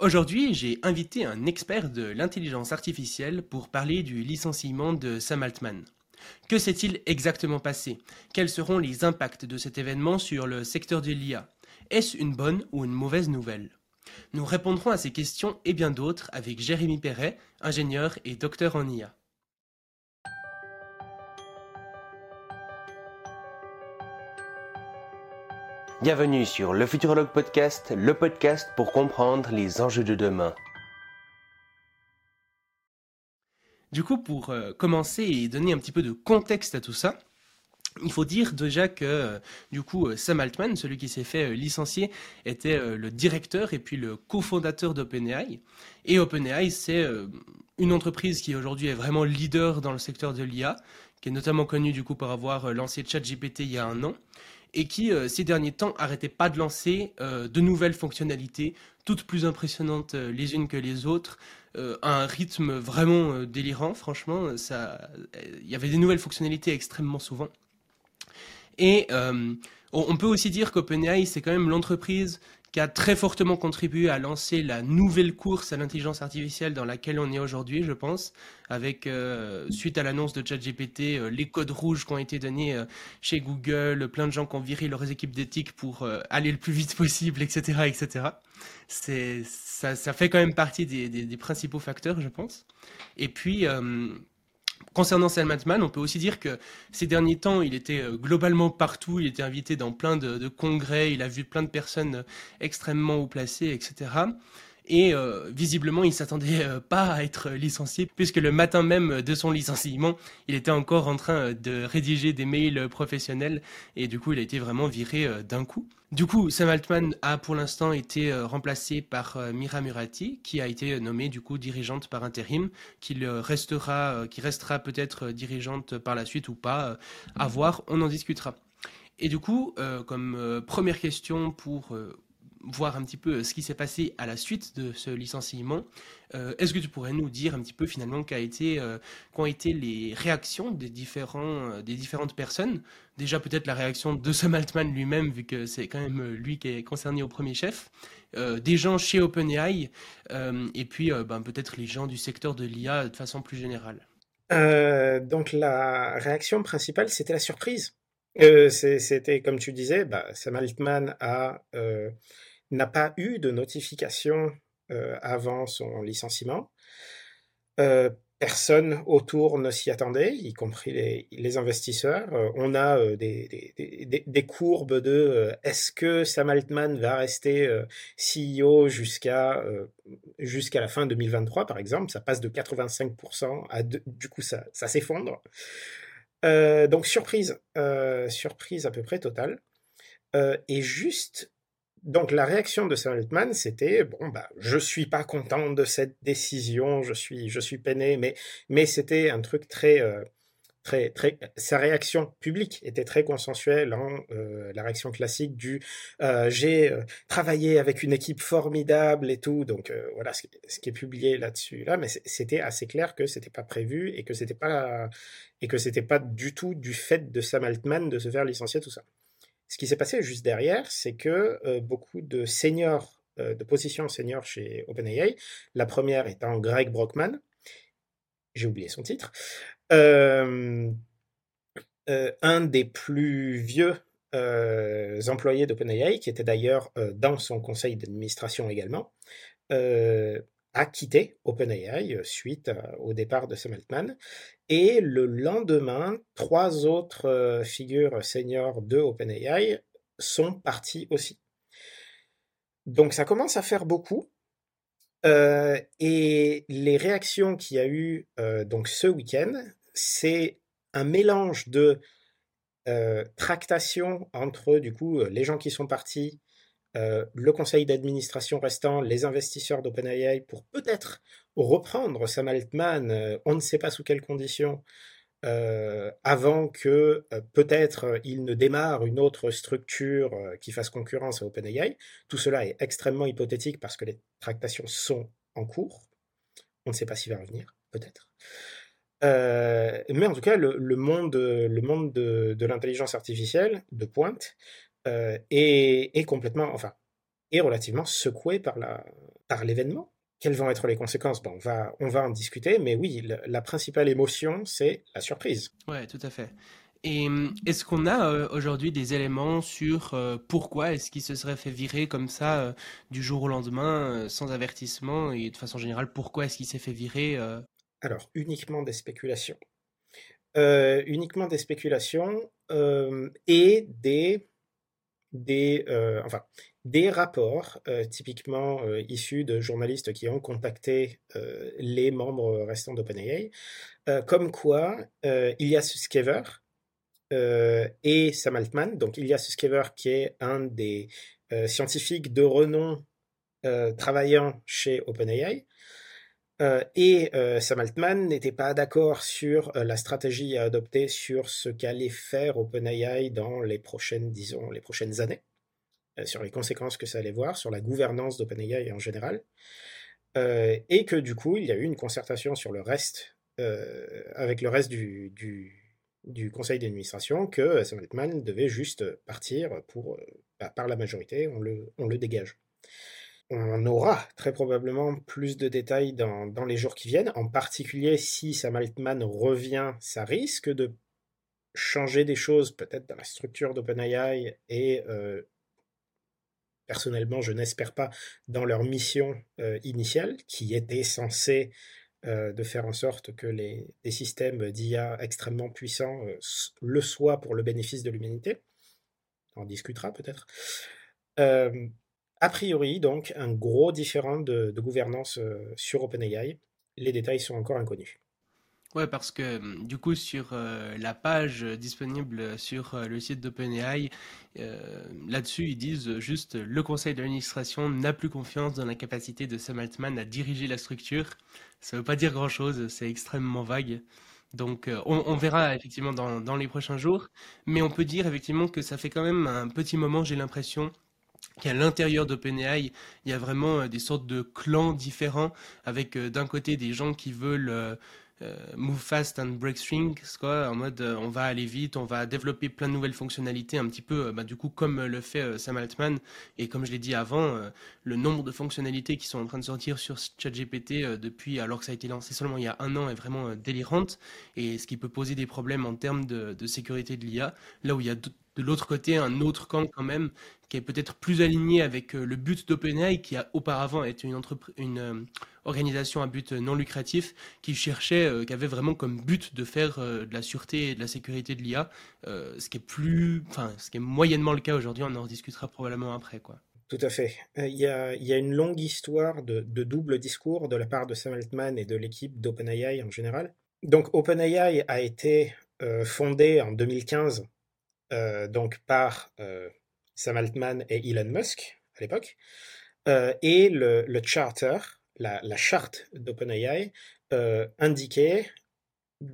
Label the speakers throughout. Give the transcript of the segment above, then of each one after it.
Speaker 1: Aujourd'hui, j'ai invité un expert de l'intelligence artificielle pour parler du licenciement de Sam Altman. Que s'est-il exactement passé? Quels seront les impacts de cet événement sur le secteur de l'IA Est-ce une bonne ou une mauvaise nouvelle? Nous répondrons à ces questions et bien d'autres avec Jérémy Perret, ingénieur et docteur en IA.
Speaker 2: Bienvenue sur le Futurologue Podcast, le podcast pour comprendre les enjeux de demain.
Speaker 1: Du coup, pour euh, commencer et donner un petit peu de contexte à tout ça, il faut dire déjà que euh, du coup euh, Sam Altman, celui qui s'est fait licencier, était le directeur et puis le cofondateur d'OpenAI. Et OpenAI, c'est une entreprise qui aujourd'hui est vraiment leader dans le secteur de l'IA, qui est notamment connue du coup pour avoir lancé ChatGPT il y a un an et qui, euh, ces derniers temps, arrêtait pas de lancer euh, de nouvelles fonctionnalités, toutes plus impressionnantes euh, les unes que les autres, à un rythme vraiment délirant, franchement. Il y avait des nouvelles fonctionnalités extrêmement souvent. Et on peut aussi dire qu'OpenAI, c'est quand même l'entreprise qui a très fortement contribué à lancer la nouvelle course à l'intelligence artificielle dans laquelle on est aujourd'hui, je pense, avec euh, suite à l'annonce de ChatGPT, euh, les codes rouges qui ont été donnés euh, chez Google, plein de gens qui ont viré leurs équipes d'éthique pour aller le plus vite possible, etc., etc. Ça, ça fait quand même partie des, des principaux facteurs, je pense. Et puis Concernant Sam Altman, on peut aussi dire que ces derniers temps, il était euh, globalement partout, il était invité dans plein de, congrès, il a vu plein de personnes euh, extrêmement haut placées, etc. Et euh, visiblement, il s'attendait pas à être licencié, puisque le matin même de son licenciement, il était encore en train de rédiger des mails professionnels, et du coup, il a été vraiment viré d'un coup. Du coup, Sam Altman a pour l'instant été euh, remplacé par euh, Mira Murati, qui a été nommée du coup dirigeante par intérim, qui restera, euh, qui restera peut-être dirigeante par la suite ou pas, à voir, on en discutera. Et du coup, comme première question pour voir un petit peu euh, ce qui s'est passé à la suite de ce licenciement. Euh, est-ce que tu pourrais nous dire un petit peu finalement été, euh, qu'ont été les réactions des, différents, des différentes personnes? Déjà peut-être la réaction de Sam Altman lui-même, vu que c'est quand même lui qui est concerné au premier chef, des gens chez OpenAI, et puis ben, peut-être les gens du secteur de l'IA de façon plus générale.
Speaker 3: donc la réaction principale, c'était la surprise. c'était comme tu disais, bah, Sam Altman a n'a pas eu de notification euh, avant son licenciement. Euh, personne autour ne s'y attendait, y compris les, investisseurs. Euh, on a des, courbes de est-ce que Sam Altman va rester CEO jusqu'à jusqu'à la fin 2023, par exemple? Ça passe de 85% à du coup ça, ça s'effondre. donc surprise, surprise à peu près totale. et juste donc la réaction de Sam Altman, c'était bon bah je suis pas content de cette décision, je suis je suis peiné, mais mais c'était un truc très euh, très très sa réaction publique était très consensuelle en euh, la réaction classique du euh, j'ai travaillé avec une équipe formidable et tout donc voilà ce, qui est publié là-dessus là mais c'était assez clair que c'était pas prévu et que c'était pas et que c'était pas du tout du fait de Sam Altman de se faire licencier tout ça. Ce qui s'est passé juste derrière, c'est que euh, beaucoup de seniors, euh, de positions seniors chez OpenAI, la première étant Greg Brockman, j'ai oublié son titre, euh, un des plus vieux employés d'OpenAI, qui était d'ailleurs dans son conseil d'administration également, a quitté OpenAI euh, suite euh, au départ de Sam Altman. Et le lendemain, trois autres euh, figures seniors de OpenAI sont partis aussi. Donc ça commence à faire beaucoup. et les réactions qu'il y a eu donc ce week-end, c'est un mélange de tractation entre du coup les gens qui sont partis euh, le conseil d'administration restant, les investisseurs d'OpenAI pour peut-être reprendre Sam Altman, euh, on ne sait pas sous quelles conditions, euh, avant que peut-être il ne démarre une autre structure qui fasse concurrence à OpenAI. Tout cela est extrêmement hypothétique parce que les tractations sont en cours. On ne sait pas s'il va revenir, peut-être. mais en tout cas, le, monde, le monde de, de l'intelligence artificielle de pointe euh, est, complètement, enfin, est relativement secoué par la par l'événement. Quelles vont être les conséquences? Bon, on, va, on va en discuter, mais oui, la principale émotion, c'est la surprise.
Speaker 1: Ouais, tout à fait. Et hum, est-ce qu'on a euh, aujourd'hui des éléments sur euh, pourquoi est-ce qu'il se serait fait virer comme ça euh, du jour au lendemain sans avertissement? Et de façon générale pourquoi est-ce qu'il s'est fait virer
Speaker 3: Alors uniquement des spéculations, uniquement des spéculations et des des enfin des rapports typiquement issus de journalistes qui ont contacté les membres restants d'OpenAI, comme quoi Ilias Skever euh, et Sam Altman. Donc il y a Suskever qui est un des euh, scientifiques de renom euh, travaillant chez OpenAI. Et Sam Altman n'était pas d'accord sur la stratégie à adopter sur ce qu'allait faire OpenAI dans les prochaines, disons, les prochaines années, sur les conséquences que ça allait voir, sur la gouvernance d'OpenAI en général. et que du coup, il y a eu une concertation sur le reste, avec le reste du, du conseil d'administration que euh, Sam Altman devait juste partir pour, euh, bah, par la majorité, on le, on le dégage. On aura très probablement plus de détails dans, les jours qui viennent, en particulier si Sam Altman revient, ça risque de changer des choses peut-être dans la structure d'OpenAI et euh, personnellement je n'espère pas dans leur mission initiale qui était censée euh, de faire en sorte que les, systèmes d'IA extrêmement puissants euh, le soient pour le bénéfice de l'humanité. On discutera peut-être. Euh, a priori, donc, un gros différent de, gouvernance sur OpenAI. Les détails sont encore inconnus.
Speaker 1: Ouais, parce que hum, du coup, sur euh, la page disponible sur euh, le site d'OpenAI, euh, là-dessus, ils disent juste le conseil d'administration n'a plus confiance dans la capacité de Sam Altman à diriger la structure. Ça ne veut pas dire grand-chose, c'est extrêmement vague. Donc, on, verra effectivement dans les prochains jours. Mais on peut dire effectivement que ça fait quand même un petit moment, j'ai l'impression, qu'à l'intérieur d'OpenAI, il y a vraiment des sortes de clans différents, avec d'un côté des gens qui veulent euh, move fast and break strings, quoi, en mode euh, on va aller vite, on va développer plein de nouvelles fonctionnalités, un petit peu, euh, bah, du coup, comme le fait Sam Altman, et comme je l'ai dit avant, le nombre de fonctionnalités qui sont en train de sortir sur ChatGPT depuis, alors que ça a été lancé seulement il y a un an, est vraiment délirante, et ce qui peut poser des problèmes en termes de, de sécurité de l'IA, là où il y a de l'autre côté un autre camp quand même qui est peut-être plus aligné avec le but d'OpenAI qui a auparavant été une, une organisation à but non lucratif qui cherchait, euh, qui avait vraiment comme but de faire euh, de la sûreté et de la sécurité de l'IA, euh, ce qui est plus, enfin, ce qui est moyennement le cas aujourd'hui. On en discutera probablement après, quoi.
Speaker 3: Tout à fait. Il y, a, il y a une longue histoire de, de, double discours de la part de Sam Altman et de l'équipe d'OpenAI en général. Donc OpenAI a été fondé en 2015 donc par Sam Altman et Elon Musk à l'époque. et le, charter, la, charte d'OpenAI euh, indiquait,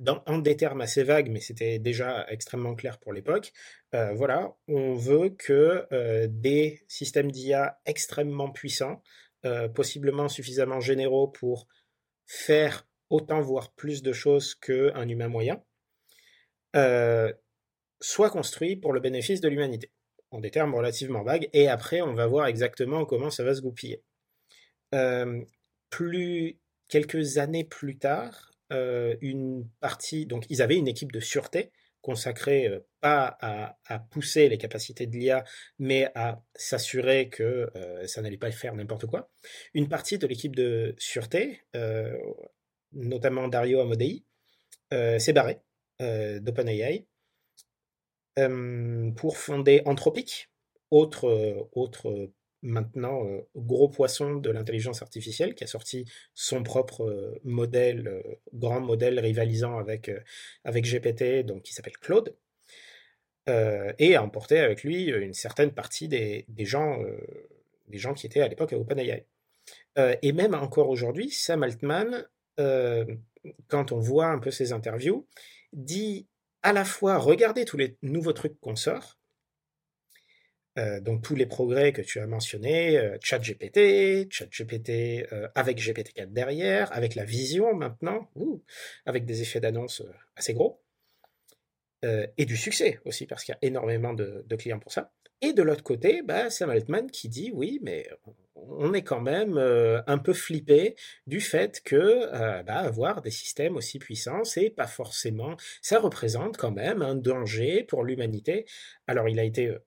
Speaker 3: en des termes assez vagues, mais c'était déjà extrêmement clair pour l'époque, euh, voilà, on veut que euh, des systèmes d'IA extrêmement puissants, possiblement suffisamment généraux pour faire autant, voire plus de choses qu'un humain moyen, soient construits pour le bénéfice de l'humanité, en des termes relativement vagues, et après on va voir exactement comment ça va se goupiller plus quelques années plus tard, euh, une partie, donc ils avaient une équipe de sûreté consacrée euh, pas à, pousser les capacités de l'IA, mais à s'assurer que euh, ça n'allait pas faire n'importe quoi. Une partie de l'équipe de sûreté, notamment Dario Amodei, s'est barré d'OpenAI pour fonder Anthropic, autre, autre maintenant euh, gros poisson de l'intelligence artificielle qui a sorti son propre euh, modèle, euh, grand modèle rivalisant avec, avec GPT, donc qui s'appelle Claude, et a emporté avec lui une certaine partie des, des gens, des gens qui étaient à l'époque à OpenAI. et même encore aujourd'hui, Sam Altman, quand on voit un peu ses interviews, dit à la fois regardez tous les nouveaux trucs qu'on sort, euh, donc tous les progrès que tu as mentionnés, euh, ChatGPT, ChatGPT euh, avec GPT-4 derrière, avec la vision maintenant, avec des effets d'annonce assez gros, et du succès aussi, parce qu'il y a énormément de, clients pour ça. Et de l'autre côté, bah, Sam Altman qui dit oui, mais on est quand même euh, un peu flippé du fait que euh, bah, avoir des systèmes aussi puissants, c'est pas forcément, ça représente quand même un danger pour l'humanité. Alors il a été euh,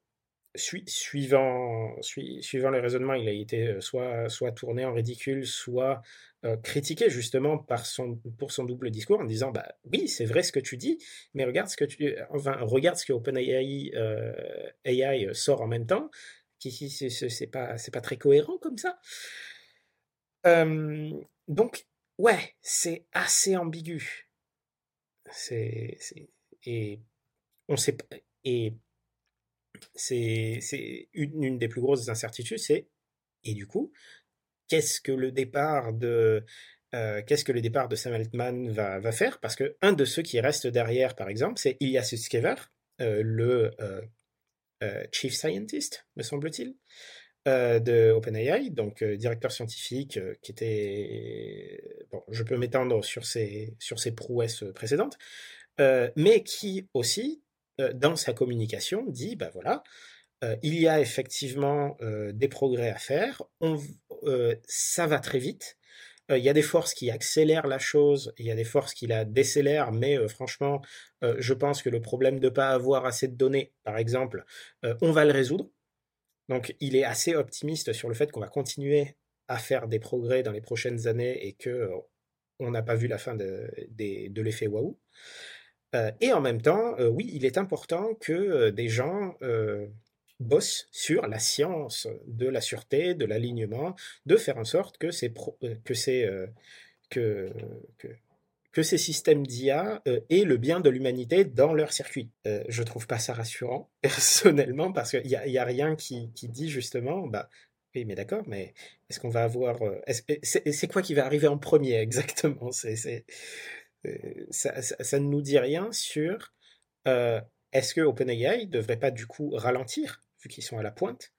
Speaker 3: suivant, suivant les raisonnements, il a été soit, soit tourné en ridicule, soit critiqué justement par son, pour son double discours en disant bah oui c'est vrai ce que tu dis mais regarde ce que tu enfin regarde ce que OpenAI AI sort en même temps qui c'est pas c'est pas très cohérent comme ça. Donc ouais c'est assez ambigu. C'est et on sait et c'est une, une des plus grosses incertitudes c'est et du coup qu'est-ce que le départ de euh, qu'est-ce que le départ de Sam Altman va, faire? Parce que un de ceux qui restent derrière, par exemple, c'est Ilya Sutskever, euh, le euh, chief scientist, me semble-t-il, de OpenAI, donc directeur scientifique, qui était bon, je peux m'étendre sur ses sur ses prouesses précédentes, mais qui aussi dans sa communication dit bah voilà euh, il y a effectivement euh, des progrès à faire. Euh, ça va très vite. Il y a des forces qui accélèrent la chose, il y a des forces qui la décélèrent, mais franchement, je pense que le problème de ne pas avoir assez de données, par exemple, on va le résoudre. Donc il est assez optimiste sur le fait qu'on va continuer à faire des progrès dans les prochaines années et que on n'a pas vu la fin de, de l'effet waouh. et en même temps, oui, il est important que des gens bosse sur la science de la sûreté, de l'alignement, de faire en sorte que ces, euh, que ces, euh, que, ces systèmes d'IA euh, aient le bien de l'humanité dans leur circuit. je trouve pas ça rassurant, personnellement, parce qu'il n'y a, y a rien qui, dit justement, bah, oui, mais d'accord, mais est-ce qu'on va avoir... c'est quoi qui va arriver en premier exactement? Ça, ne nous dit rien sur... est-ce que OpenAI devrait pas du coup ralentir vu qu'ils sont à la pointe,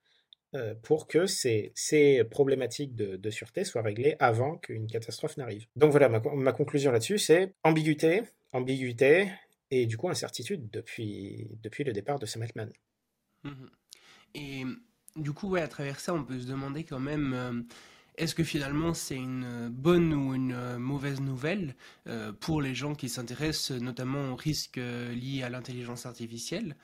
Speaker 3: euh, pour que ces, ces problématiques de, sûreté soient réglées avant qu'une catastrophe n'arrive. Donc voilà, ma, conclusion là-dessus, c'est ambiguïté, ambiguïté, et du coup incertitude depuis, depuis le départ de Sam Altman.
Speaker 1: Mhm. Et du coup, ouais, à travers ça, on peut se demander quand même, euh, est-ce que finalement c'est une bonne ou une euh, mauvaise nouvelle pour les gens qui s'intéressent notamment aux risques liés à l'intelligence artificielle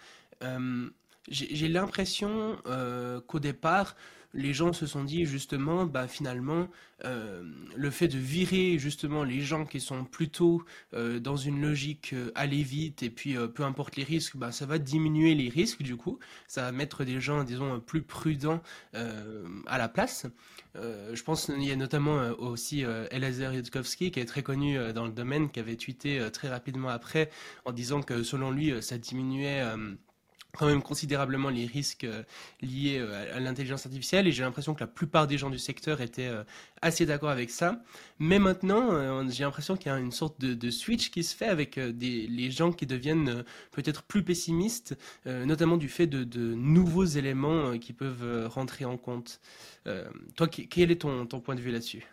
Speaker 1: j'ai l'impression euh, qu'au départ, les gens se sont dit justement, bah finalement, euh, le fait de virer justement les gens qui sont plutôt euh, dans une logique aller vite et puis peu importe les risques, bah ça va diminuer les risques du coup, ça va mettre des gens, disons, plus prudents à la place. je pense qu'il y a notamment aussi Eliezer Yudkowsky qui est très connu dans le domaine, qui avait tweeté très rapidement après en disant que selon lui, ça diminuait quand même considérablement les risques euh, liés euh, à l'intelligence artificielle et j'ai l'impression que la plupart des gens du secteur étaient euh, assez d'accord avec ça. Mais maintenant, j'ai l'impression qu'il y a une sorte de, switch qui se fait avec des, les gens qui deviennent peut-être plus pessimistes, notamment du fait de, de nouveaux éléments qui peuvent rentrer en compte. toi, quel est ton, ton point de vue là-dessus?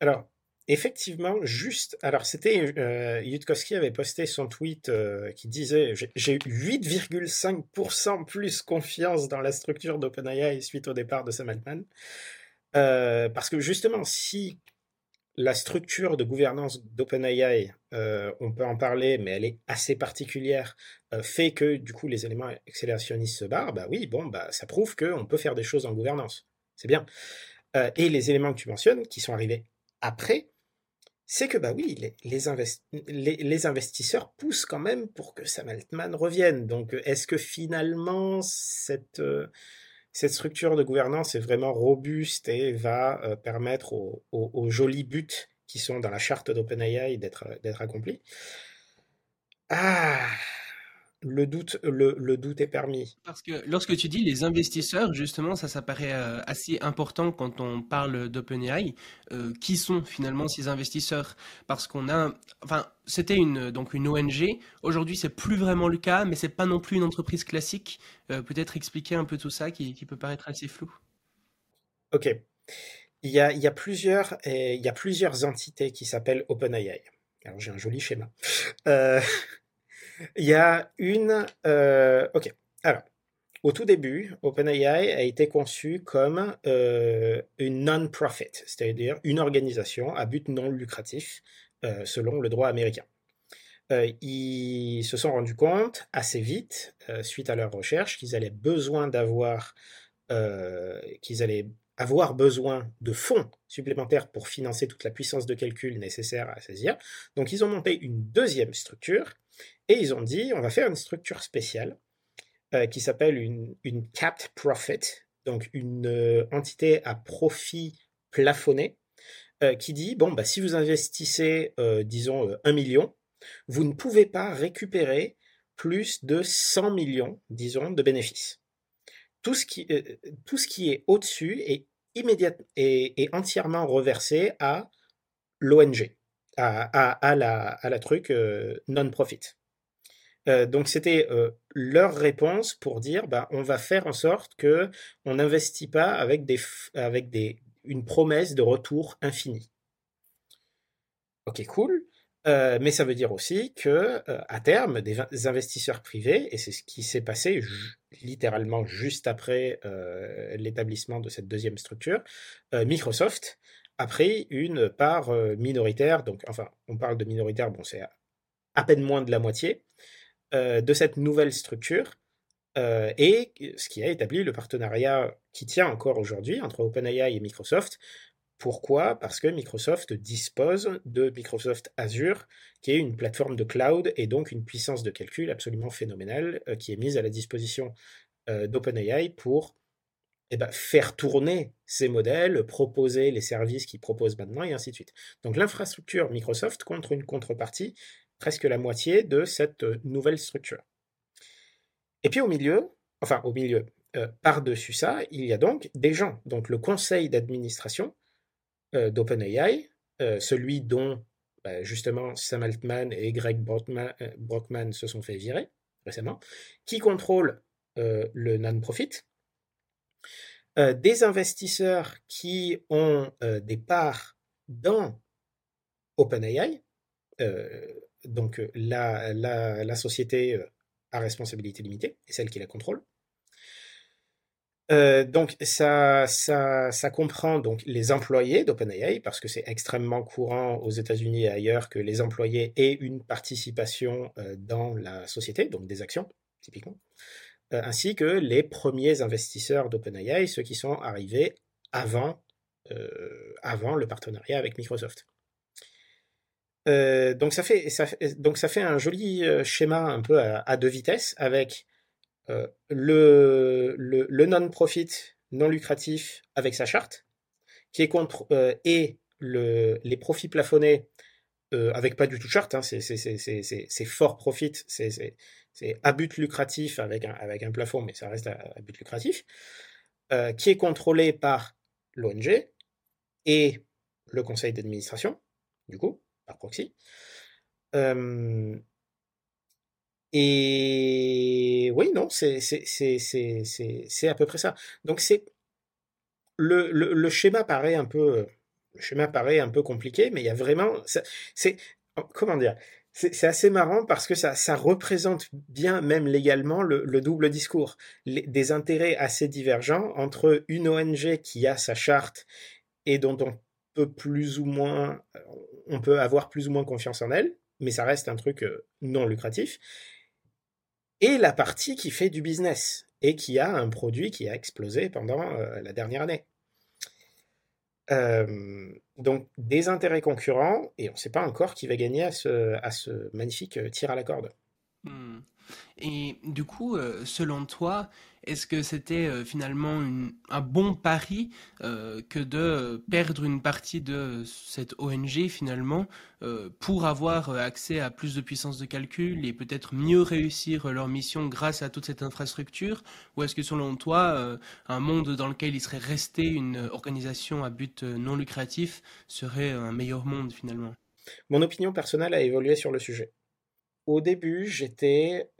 Speaker 3: Alors, Effectivement, juste. Alors, c'était. Euh, Yudkowsky avait posté son tweet euh, qui disait J'ai eu 8,5% plus confiance dans la structure d'OpenAI suite au départ de Sam Altman. Euh, parce que justement, si la structure de gouvernance d'OpenAI, euh, on peut en parler, mais elle est assez particulière, fait que du coup les éléments accélérationnistes se barrent, bah oui, bon, bah ça prouve qu'on peut faire des choses en gouvernance. C'est bien. et les éléments que tu mentionnes, qui sont arrivés après, c'est que bah oui, les, investisseurs poussent quand même pour que Sam Altman revienne. Donc est-ce que finalement cette, euh, structure de gouvernance est vraiment robuste et va euh, permettre aux, jolis buts qui sont dans la charte d'OpenAI d'être accomplis? Ah le doute, le, doute est permis.
Speaker 1: Parce que lorsque tu dis les investisseurs, justement, ça, ça paraît euh, assez important quand on parle d'OpenAI. Euh, qui sont finalement ces investisseurs? Parce qu'on a, enfin, c'était une donc une ONG. Aujourd'hui, c'est plus vraiment le cas, mais c'est pas non plus une entreprise classique. Euh, peut-être expliquer un peu tout ça qui, peut paraître assez flou.
Speaker 3: Ok. Il y a, il y a plusieurs, il y a plusieurs entités qui s'appellent OpenAI. Alors j'ai un joli schéma. Il y a une. Euh, ok. Alors, au tout début, OpenAI a été conçu comme euh, une non-profit, c'est-à-dire une organisation à but non lucratif, euh, selon le droit américain. Ils se sont rendus compte assez vite, suite à leur recherche, qu'ils allaient besoin d'avoir, qu'ils allaient avoir besoin de fonds supplémentaires pour financer toute la puissance de calcul nécessaire à saisir. Donc ils ont monté une deuxième structure et ils ont dit on va faire une structure spéciale euh, qui s'appelle une, capped profit, donc une euh, entité à profit plafonné, euh, qui dit bon bah si vous investissez disons un million, vous ne pouvez pas récupérer plus de 100 millions, disons, de bénéfices tout ce qui, est au-dessus est immédiat et, entièrement reversé à l'ONG, à, la, truc non-profit. Euh, donc c'était leur réponse pour dire bah, on va faire en sorte que on n'investit pas avec, des, avec des, une promesse de retour infini. Ok, cool. Euh, mais ça veut dire aussi que euh, à terme, des, investisseurs privés, et c'est ce qui s'est passé littéralement juste après euh, l'établissement de cette deuxième structure, Microsoft a pris une part minoritaire, donc enfin, on parle de minoritaire, bon, c'est à peine moins de la moitié de cette nouvelle structure. et ce qui a établi le partenariat qui tient encore aujourd'hui entre OpenAI et Microsoft pourquoi? Parce que Microsoft dispose de Microsoft Azure, qui est une plateforme de cloud et donc une puissance de calcul absolument phénoménale euh, qui est mise à la disposition euh, d'OpenAI pour eh ben, faire tourner ces modèles, proposer les services qu'ils proposent maintenant et ainsi de suite. Donc l'infrastructure Microsoft contre une contrepartie, presque la moitié de cette euh, nouvelle structure. Et puis au milieu, enfin au milieu, par-dessus ça, il y a donc des gens, donc le conseil d'administration, euh, d'OpenAI, euh, celui dont bah, justement Sam Altman et Greg Brockman, euh, se sont fait virer récemment, qui contrôle le non-profit, des investisseurs qui ont des parts dans OpenAI, donc la, la, société à responsabilité limitée, et celle qui la contrôle, euh, donc ça, ça, comprend donc les employés d'OpenAI parce que c'est extrêmement courant aux États-Unis et ailleurs que les employés aient une participation euh, dans la société, donc des actions typiquement, euh, ainsi que les premiers investisseurs d'OpenAI, ceux qui sont arrivés avant, avant le partenariat avec Microsoft. Donc, ça fait, ça, donc ça fait un joli schéma un peu à, à deux vitesses avec euh, le, le, non-profit non lucratif avec sa charte, qui est contre, euh, et le, les profits plafonnés euh, avec pas du tout charte, hein, c'est fort profit, c'est à but lucratif avec un, avec un plafond, mais ça reste à, but lucratif, qui est contrôlé par l'ONG et le conseil d'administration, du coup, par proxy. Et oui, non, c'est à peu près ça. Donc c'est le, le, le, schéma paraît un peu schéma paraît un peu compliqué, mais il y a vraiment c'est comment dire c'est assez marrant parce que ça, ça représente bien, même légalement, le, le double discours. des intérêts assez divergents entre une ONG qui a sa charte et dont on peut plus ou moins, on peut avoir plus ou moins confiance en elle, mais ça reste un truc euh, non lucratif, et la partie qui fait du business et qui a un produit qui a explosé pendant euh, la dernière année. Euh, donc des intérêts concurrents et on ne sait pas encore qui va gagner à ce, à ce magnifique tir à la corde.
Speaker 1: Hmm. Et du coup, selon toi, est-ce que c'était euh, finalement un bon pari euh, que de perdre une partie de cette ONG finalement euh, pour avoir accès à plus de puissance de calcul et peut-être mieux réussir leur mission grâce à toute cette infrastructure? Ou est-ce que selon toi, un monde dans lequel il serait resté une organisation à but non lucratif serait un meilleur monde finalement?
Speaker 3: Mon opinion personnelle a évolué sur le sujet. Au début, j'étais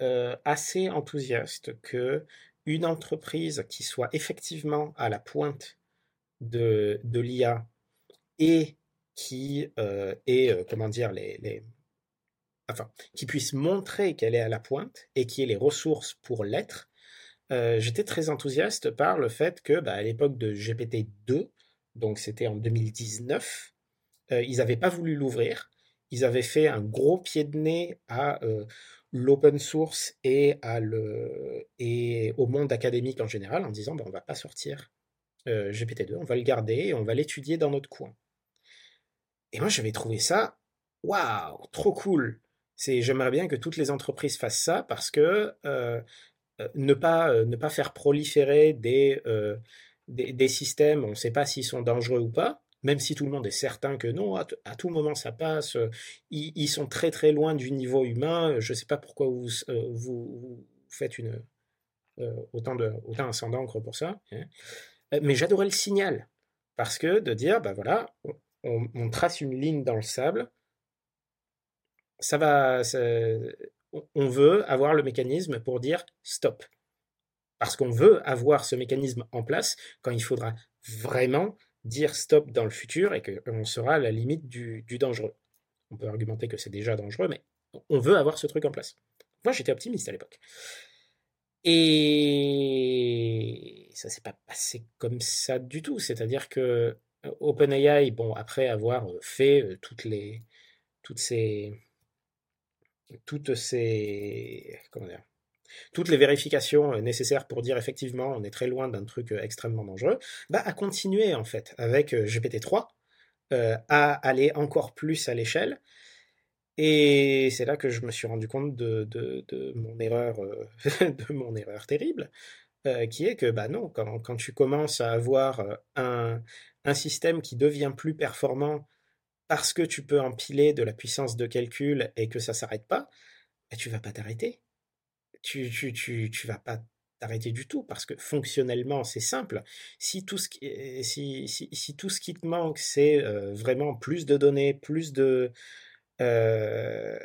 Speaker 3: assez enthousiaste que une entreprise qui soit effectivement à la pointe de, de l'IA et qui euh, est, euh, comment dire, les, les, enfin, qui puisse montrer qu'elle est à la pointe et qui ait les ressources pour l'être, j'étais très enthousiaste par le fait que, bah, à l'époque de GPT-2, donc c'était en 2019, ils n'avaient pas voulu l'ouvrir. Ils avaient fait un gros pied de nez à l'open source et, à le, et au monde académique en général en disant bah, on va pas sortir GPT-2, on va le garder et on va l'étudier dans notre coin. Et moi j'avais trouvé ça waouh, trop cool. C'est j'aimerais bien que toutes les entreprises fassent ça parce que ne pas ne pas faire proliférer des, des systèmes, on ne sait pas s'ils sont dangereux ou pas, même si tout le monde est certain que non, à, tout moment ça passe, euh, ils, sont très très loin du niveau humain, je ne sais pas pourquoi vous, euh, vous, faites euh, autant, de, autant d'encre pour ça, hein. mais j'adorais le signal, parce que de dire, bah voilà, on, trace une ligne dans le sable, ça va, on veut avoir le mécanisme pour dire stop. Parce qu'on veut avoir ce mécanisme en place quand il faudra vraiment dire stop dans le futur et qu'on sera à la limite du, dangereux. On peut argumenter que c'est déjà dangereux, mais on veut avoir ce truc en place. Moi, j'étais optimiste à l'époque. Et ça s'est pas passé comme ça du tout. C'est-à-dire que euh, OpenAI, bon, après avoir euh, fait euh, toutes les, toutes ces, toutes ces, comment dire, toutes les vérifications euh, nécessaires pour dire effectivement on est très loin d'un truc euh, extrêmement dangereux, bah, à continuer en fait avec euh, GPT-3 à aller encore plus à l'échelle. Et c'est là que je me suis rendu compte de, mon erreur, de mon erreur terrible, qui est que bah non, quand, tu commences à avoir un, système qui devient plus performant parce que tu peux empiler de la puissance de calcul et que ça s'arrête pas, bah, tu vas pas t'arrêter tu, tu, tu, tu vas pas t'arrêter du tout parce que fonctionnellement c'est simple. Si tout ce qui, si, si, si tout ce qui te manque c'est euh, vraiment plus de données, plus de euh,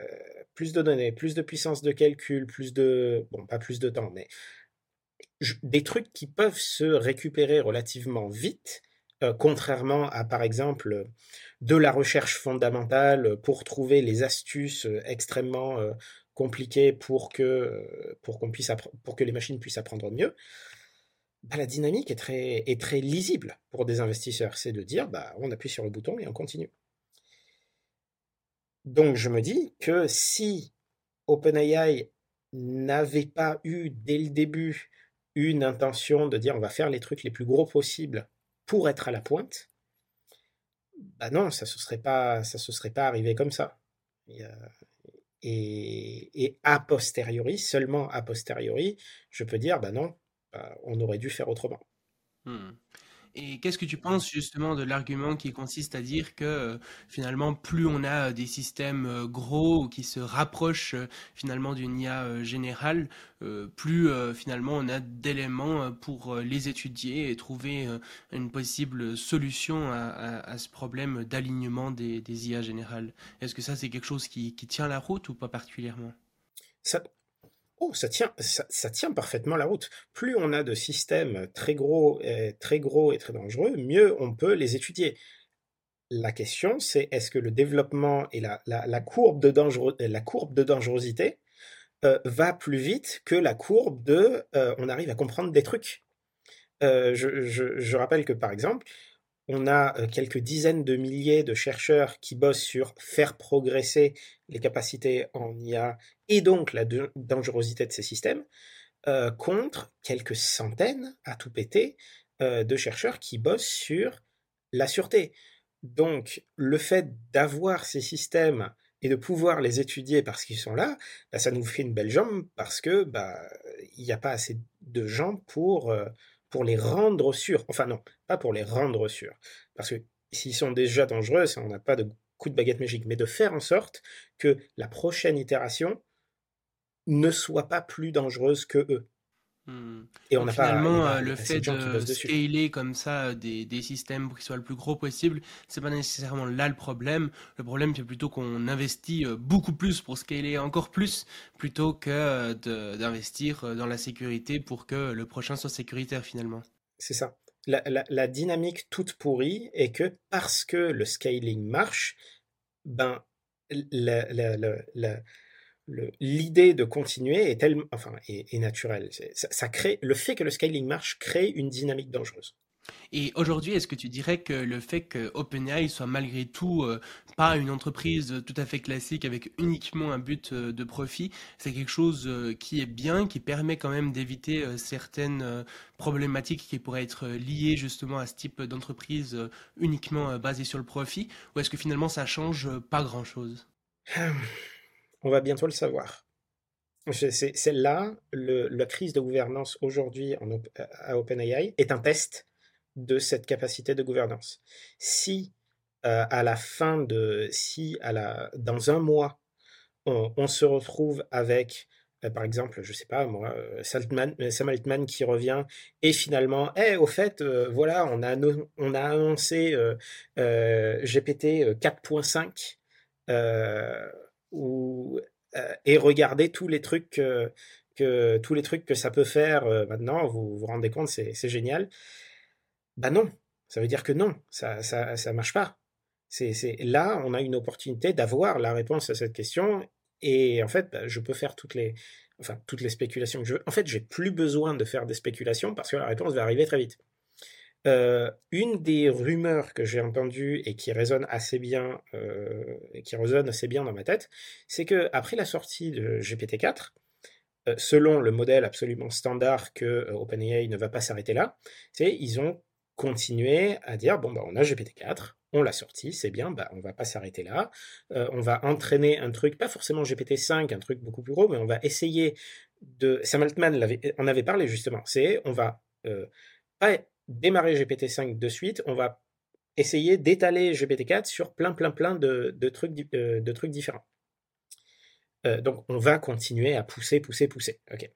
Speaker 3: plus de données, plus de puissance de calcul, plus de bon pas plus de temps, mais des trucs qui peuvent se récupérer relativement vite, euh, contrairement à par exemple de la recherche fondamentale pour trouver les astuces extrêmement compliqué pour que, pour qu'on puisse pour que les machines puissent apprendre mieux, bah, la dynamique est très, est très lisible pour des investisseurs. C'est de dire, bah, on appuie sur le bouton et on continue. Donc je me dis que si OpenAI n'avait pas eu dès le début une intention de dire on va faire les trucs les plus gros possibles pour être à la pointe, bah non, ça se serait pas, ça se serait pas arrivé comme ça. Il et, a posteriori, seulement a posteriori, je peux dire, bah non, bah, on aurait dû faire autrement.
Speaker 1: Mmh. Et qu'est-ce que tu penses justement de l'argument qui consiste à dire que euh, finalement plus on a des systèmes euh, gros qui se rapprochent euh, finalement d'une IA générale, plus finalement on a d'éléments pour les étudier et trouver une possible solution à, ce problème d'alignement des, IA générales. Est-ce que ça c'est quelque chose qui, qui, tient la route ou pas particulièrement?
Speaker 3: Ça, Oh, ça tient, ça, tient parfaitement la route. Plus on a de systèmes très gros, et très gros et très dangereux, mieux on peut les étudier. La question, c'est est-ce que le développement et la, courbe, de la courbe de dangerosité euh, va plus vite que la courbe de euh, on arrive à comprendre des trucs. Euh, je, rappelle que par exemple, on a quelques dizaines de milliers de chercheurs qui bossent sur faire progresser les capacités en IA et donc la dangerosité de ces systèmes, euh, contre quelques centaines, à tout péter, euh, de chercheurs qui bossent sur la sûreté. Donc le fait d'avoir ces systèmes et de pouvoir les étudier parce qu'ils sont là, bah, ça nous fait une belle jambe parce que bah il n'y a pas assez de gens pour euh, pour les rendre sûrs. Enfin non, pas pour les rendre sûrs, parce que s'ils sont déjà dangereux, on n'a pas de coup de baguette magique, mais de faire en sorte que la prochaine itération ne soit pas plus dangereuse que eux.
Speaker 1: Et on a finalement pas, le fait de, scaler comme ça euh, des, des, systèmes pour qu'ils soient le plus gros possible, c'est pas nécessairement là le problème. Le problème c'est plutôt qu'on investit euh, beaucoup plus pour scaler encore plus plutôt que euh, d'investir dans la sécurité pour que le prochain soit sécuritaire finalement.
Speaker 3: C'est ça. La, la, la, dynamique toute pourrie est que parce que le scaling marche, ben la, l'idée de continuer est tellement, enfin, est, naturelle. Ça, ça, crée le fait que le scaling marche crée une dynamique dangereuse.
Speaker 1: Et aujourd'hui, est-ce que tu dirais que le fait que OpenAI soit malgré tout euh, pas une entreprise tout à fait classique avec uniquement un but euh, de profit, c'est quelque chose euh, qui est bien, qui permet quand même d'éviter certaines problématiques qui pourraient être liées justement à ce type d'entreprise uniquement basée sur le profit, ou est-ce que finalement ça change pas grand-chose?
Speaker 3: On va bientôt le savoir. C'est là, la crise de gouvernance aujourd'hui à OpenAI est un test de cette capacité de gouvernance. Si euh, à la fin de, si à la, dans un mois, on, se retrouve avec, euh, par exemple, je sais pas moi, euh, Sam Altman qui revient et finalement, eh, au fait, voilà, on a, on a annoncé GPT 4.5 ou et regardez tous les trucs que tous les trucs que ça peut faire maintenant, vous vous rendez compte, c'est génial. Bah non, ça veut dire que non, ça ça, ça marche pas. C'est, là, on a une opportunité d'avoir la réponse à cette question et en fait, bah, je peux faire toutes les, enfin, toutes les spéculations que je veux. En fait, j'ai plus besoin de faire des spéculations parce que la réponse va arriver très vite. Euh, une des rumeurs que j'ai entendues et qui résonne assez bien, euh, qui résonne assez bien dans ma tête, c'est que après la sortie de GPT-4, euh, selon le modèle absolument standard que OpenAI ne va pas s'arrêter là, c'est ils ont continuer à dire bon bah on a GPT-4, on l'a sorti, c'est bien, bah on va pas s'arrêter là, on va entraîner un truc, pas forcément GPT-5, un truc beaucoup plus gros, mais on va essayer de. Sam Altman en avait parlé justement, c'est on va euh, pas démarrer GPT-5 de suite, on va essayer d'étaler GPT-4 sur plein plein plein de, trucs, euh, trucs différents. donc on va continuer à pousser, pousser, pousser. Ok.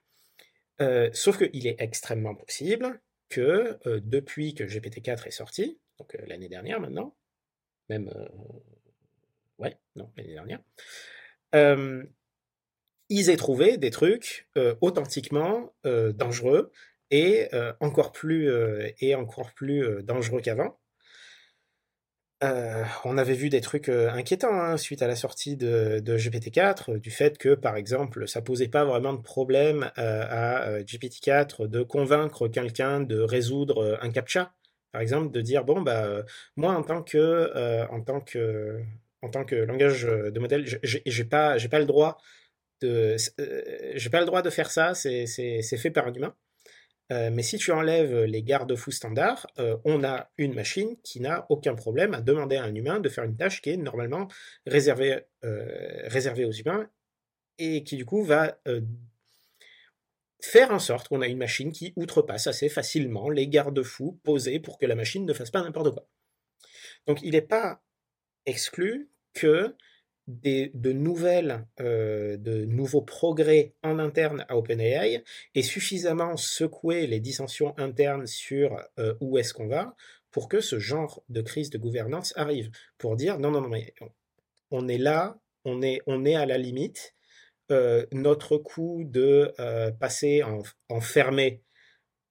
Speaker 3: sauf qu'il est extrêmement possible que euh, depuis que GPT-4 est sorti, donc euh, l'année dernière maintenant, même, euh, ouais, non, l'année dernière, ils aient trouvé des trucs authentiquement dangereux et encore plus et encore plus dangereux qu'avant. Euh, on avait vu des trucs euh, inquiétants hein, suite à la sortie de, GPT-4, du fait que, par exemple, ça posait pas vraiment de problème euh, à GPT-4 de convaincre quelqu'un de résoudre un captcha, par exemple, de dire bon bah moi en tant que en tant que en tant que langage de modèle, j'ai pas pas le droit de j'ai pas le droit de faire ça, c'est fait par un humain. Euh, mais si tu enlèves les garde-fous standards, euh, on a une machine qui n'a aucun problème à demander à un humain de faire une tâche qui est normalement réservée, euh, réservée aux humains et qui du coup va faire en sorte qu'on a une machine qui outrepasse assez facilement les garde-fous posés pour que la machine ne fasse pas n'importe quoi. Donc il n'est pas exclu que de nouvelles, euh, de nouveaux progrès en interne à OpenAI et suffisamment secouer les dissensions internes sur euh, où est-ce qu'on va pour que ce genre de crise de gouvernance arrive. Pour dire non, non, non, mais on est là, on est, on est à la limite. Euh, notre coup de passer en, fermé,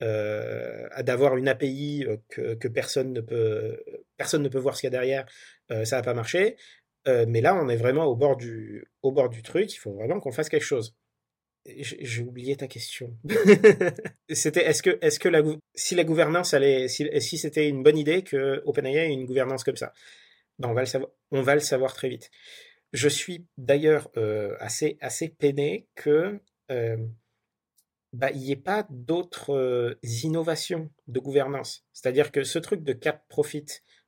Speaker 3: d'avoir une API que, que, personne ne peut personne ne peut voir ce qu'il y a derrière, ça n'a pas marché. Euh, mais là, on est vraiment au bord du, au bord du truc. Il faut vraiment qu'on fasse quelque chose. J'ai oublié ta question. c'était est-ce que est-ce que si la gouvernance allait si, c'était une bonne idée que OpenAI ait une gouvernance comme ça, ben on va le savoir on va le savoir très vite. Je suis d'ailleurs euh, assez assez peiné que euh, n'y ait pas d'autres innovations de gouvernance. C'est-à-dire que ce truc de cap profit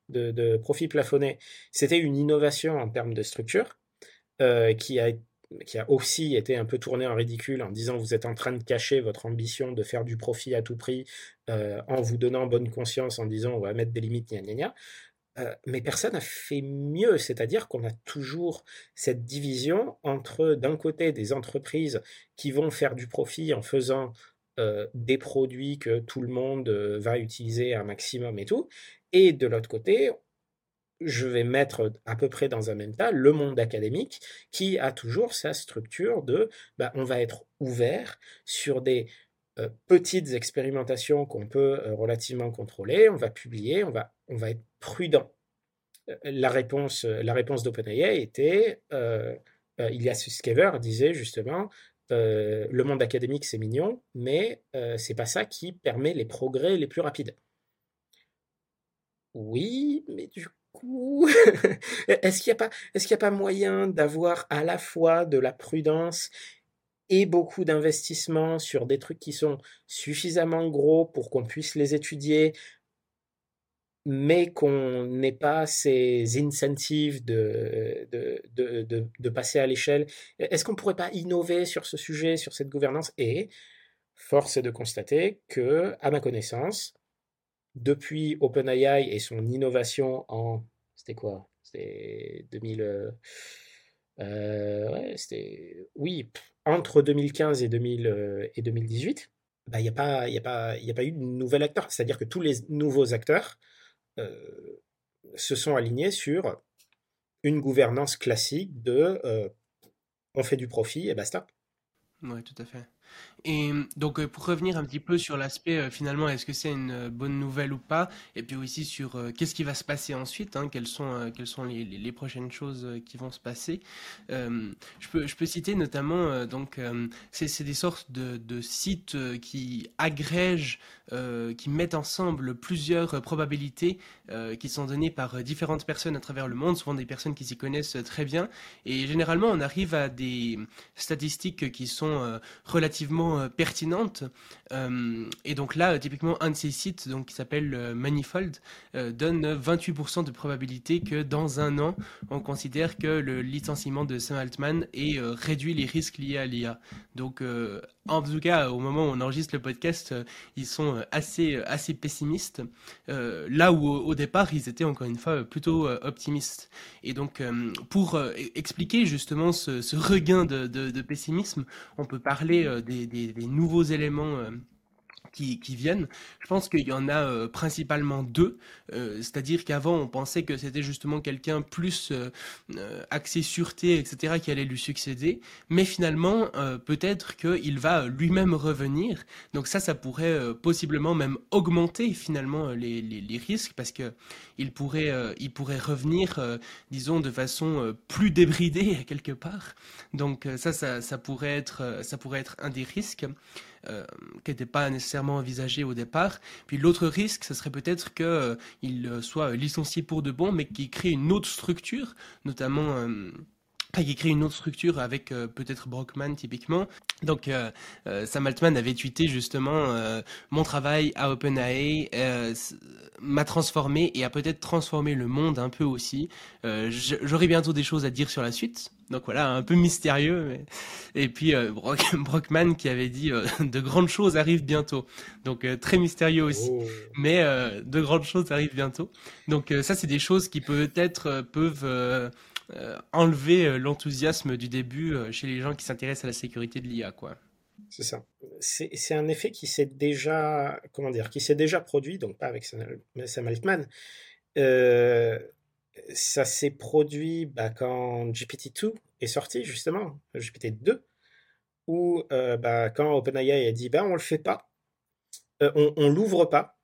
Speaker 3: de, profit plafonné, c'était une innovation en termes de structure euh, qui, a, qui a aussi été un peu tournée en ridicule en disant vous êtes en train de cacher votre ambition de faire du profit à tout prix euh, en vous donnant bonne conscience en disant on va mettre des limites, gna gna gna. Euh, mais personne n'a fait mieux, c'est-à-dire qu'on a toujours cette division entre d'un côté des entreprises qui vont faire du profit en faisant des produits que tout le monde va utiliser un maximum et tout, et de l'autre côté, je vais mettre à peu près dans un même tas le monde académique qui a toujours sa structure de bah, on va être ouvert sur des euh, petites expérimentations qu'on peut euh, relativement contrôler, on va publier, on va, être prudent. Euh, la réponse, la réponse d'OpenAI était Ilias Suskever disait justement le monde académique c'est mignon, mais c'est pas ça qui permet les progrès les plus rapides. Oui, mais du coup, est-ce qu'il n'y a pas, moyen d'avoir à la fois de la prudence et beaucoup d'investissement sur des trucs qui sont suffisamment gros pour qu'on puisse les étudier, mais qu'on n'ait pas ces incentives de, de, passer à l'échelle? Est-ce qu'on ne pourrait pas innover sur ce sujet, sur cette gouvernance? Et force est de constater que, à ma connaissance, depuis OpenAI et son innovation en... C'était quoi? C'était 2000... Euh, euh, ouais, c'était... Oui, entre 2015 et, 2000, euh, et 2018, bah, il n'y a, pas, a, a pas eu de nouvel acteur. C'est-à-dire que tous les nouveaux acteurs se sont alignés sur une gouvernance classique de on fait du profit et basta.
Speaker 1: Oui, tout à fait. Et donc, euh, pour revenir un petit peu sur l'aspect, euh, finalement, est-ce que c'est une euh, bonne nouvelle ou pas? Et puis aussi sur qu'est-ce qui va se passer ensuite, hein, quelles sont, quelles sont les, les- prochaines choses qui vont se passer? je peux, je peux citer notamment, donc, c'est c'est des sortes de, de sites qui agrègent, qui mettent ensemble plusieurs probabilités qui sont données par différentes personnes à travers le monde, souvent des personnes qui s'y connaissent très bien. Et généralement, on arrive à des statistiques qui sont relativement euh, pertinente. Euh, et donc là, typiquement, un de ces sites, donc, qui s'appelle euh, Manifold, donne 28% de probabilité que dans un an, on considère que le licenciement de Sam Altman ait réduit les risques liés à l'IA. Donc, en tout cas, au moment où on enregistre le podcast, ils sont assez, assez pessimistes. là où au, départ, ils étaient encore une fois plutôt optimistes. Et donc, pour expliquer justement ce, regain de, pessimisme, on peut parler des, nouveaux éléments euh, qui, qui, viennent. Je pense qu'il y en a euh, principalement deux, euh, c'est-à-dire qu'avant on pensait que c'était justement quelqu'un plus axé sûreté, etc., qui allait lui succéder, mais finalement peut-être qu'il va lui-même revenir. Donc ça, ça pourrait possiblement même augmenter finalement les, les, les risques parce que il pourrait, il pourrait revenir, disons, de façon plus débridée quelque part. Donc ça, ça, ça pourrait être, ça pourrait être un des risques. Euh, qui n'était pas nécessairement envisagé au départ. Puis l'autre risque, ce serait peut-être qu'il euh, soit licencié pour de bon, mais qu'il crée une autre structure, notamment euh, qui crée une autre structure avec peut-être Brockman typiquement. Donc Sam Altman avait tweeté justement mon travail à OpenAI m'a transformé et a peut-être transformé le monde un peu aussi. J'aurai bientôt des choses à dire sur la suite, donc voilà, un peu mystérieux. Et puis euh, Brockman qui avait dit euh, de grandes choses arrivent bientôt. Donc euh, très mystérieux aussi. Oh. Mais de grandes choses arrivent bientôt. Donc ça, c'est des choses qui peut-être peuvent enlever l'enthousiasme du début chez les gens qui s'intéressent à la sécurité de l'IA, quoi.
Speaker 3: C'est ça. C'est un effet qui s'est déjà, comment dire, qui s'est déjà produit, donc pas avec Sam Altman. Euh, ça s'est produit bah, quand GPT-2 est sorti, justement, GPT-2, où euh, bah, quand OpenAI a dit bah, on le fait pas, euh, on, on l'ouvre pas,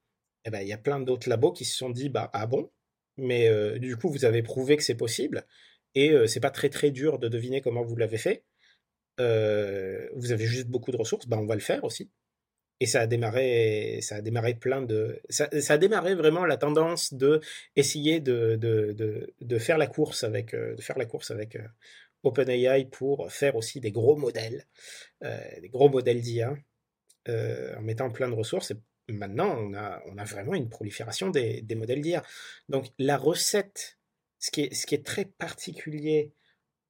Speaker 3: eh ben, il y a plein d'autres labos qui se sont dit bah, ah bon, mais euh, du coup vous avez prouvé que c'est possible, et c'est pas très très dur de deviner comment vous l'avez fait. vous avez juste beaucoup de ressources, bah, on va le faire aussi. Et ça a démarré, ça a démarré plein de, ça, a démarré vraiment la tendance de essayer de, de, de, faire la course avec, euh, de faire la course avec euh, OpenAI pour faire aussi des gros modèles, euh, des gros modèles d'IA, en mettant plein de ressources. Et maintenant, on a, on a vraiment une prolifération des, des modèles d'IA. Donc la recette, ce qui est, très particulier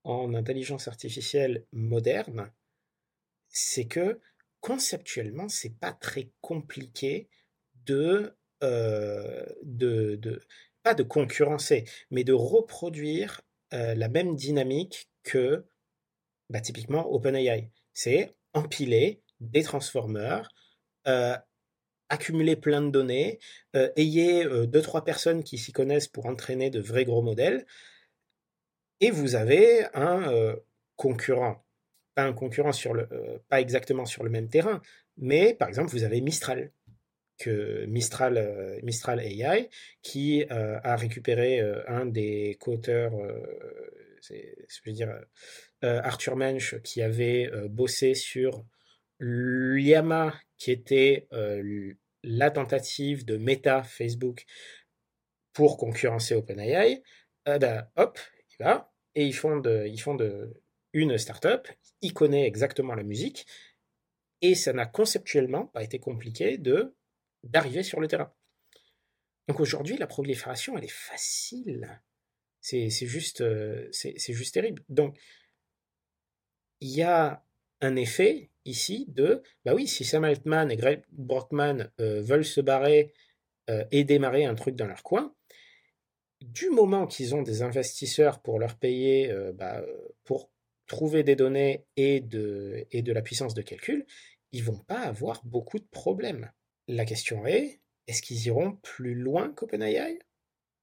Speaker 3: en intelligence artificielle moderne, c'est que conceptuellement, c'est pas très compliqué de, euh, pas de concurrencer, mais de reproduire euh, la même dynamique que bah, typiquement OpenAI. C'est empiler des transformers, euh, accumuler plein de données, ayez deux trois personnes qui s'y connaissent pour entraîner de vrais gros modèles, et vous avez un concurrent. Pas un concurrent sur le, euh, pas exactement sur le même terrain, mais par exemple vous avez Mistral, que Mistral, euh, Mistral AI, qui euh, a récupéré un des co-auteurs je veux dire, Arthur Mensch qui avait bossé sur l'IAMA, qui était la tentative de Meta Facebook pour concurrencer OpenAI, ben, hop, il va et ils font de, ils font de une startup, il connaît exactement la musique et ça n'a conceptuellement pas été compliqué de d'arriver sur le terrain. Donc aujourd'hui, la prolifération, elle est facile. C'est juste, euh, c'est juste terrible. Donc, il y a un effet ici de, bah oui, si Sam Altman et Greg Brockman euh, veulent se barrer euh, et démarrer un truc dans leur coin, du moment qu'ils ont des investisseurs pour leur payer, bah, pour trouver des données et de, et de la puissance de calcul, ils vont pas avoir beaucoup de problèmes. La question est, est-ce qu'ils iront plus loin qu'OpenAI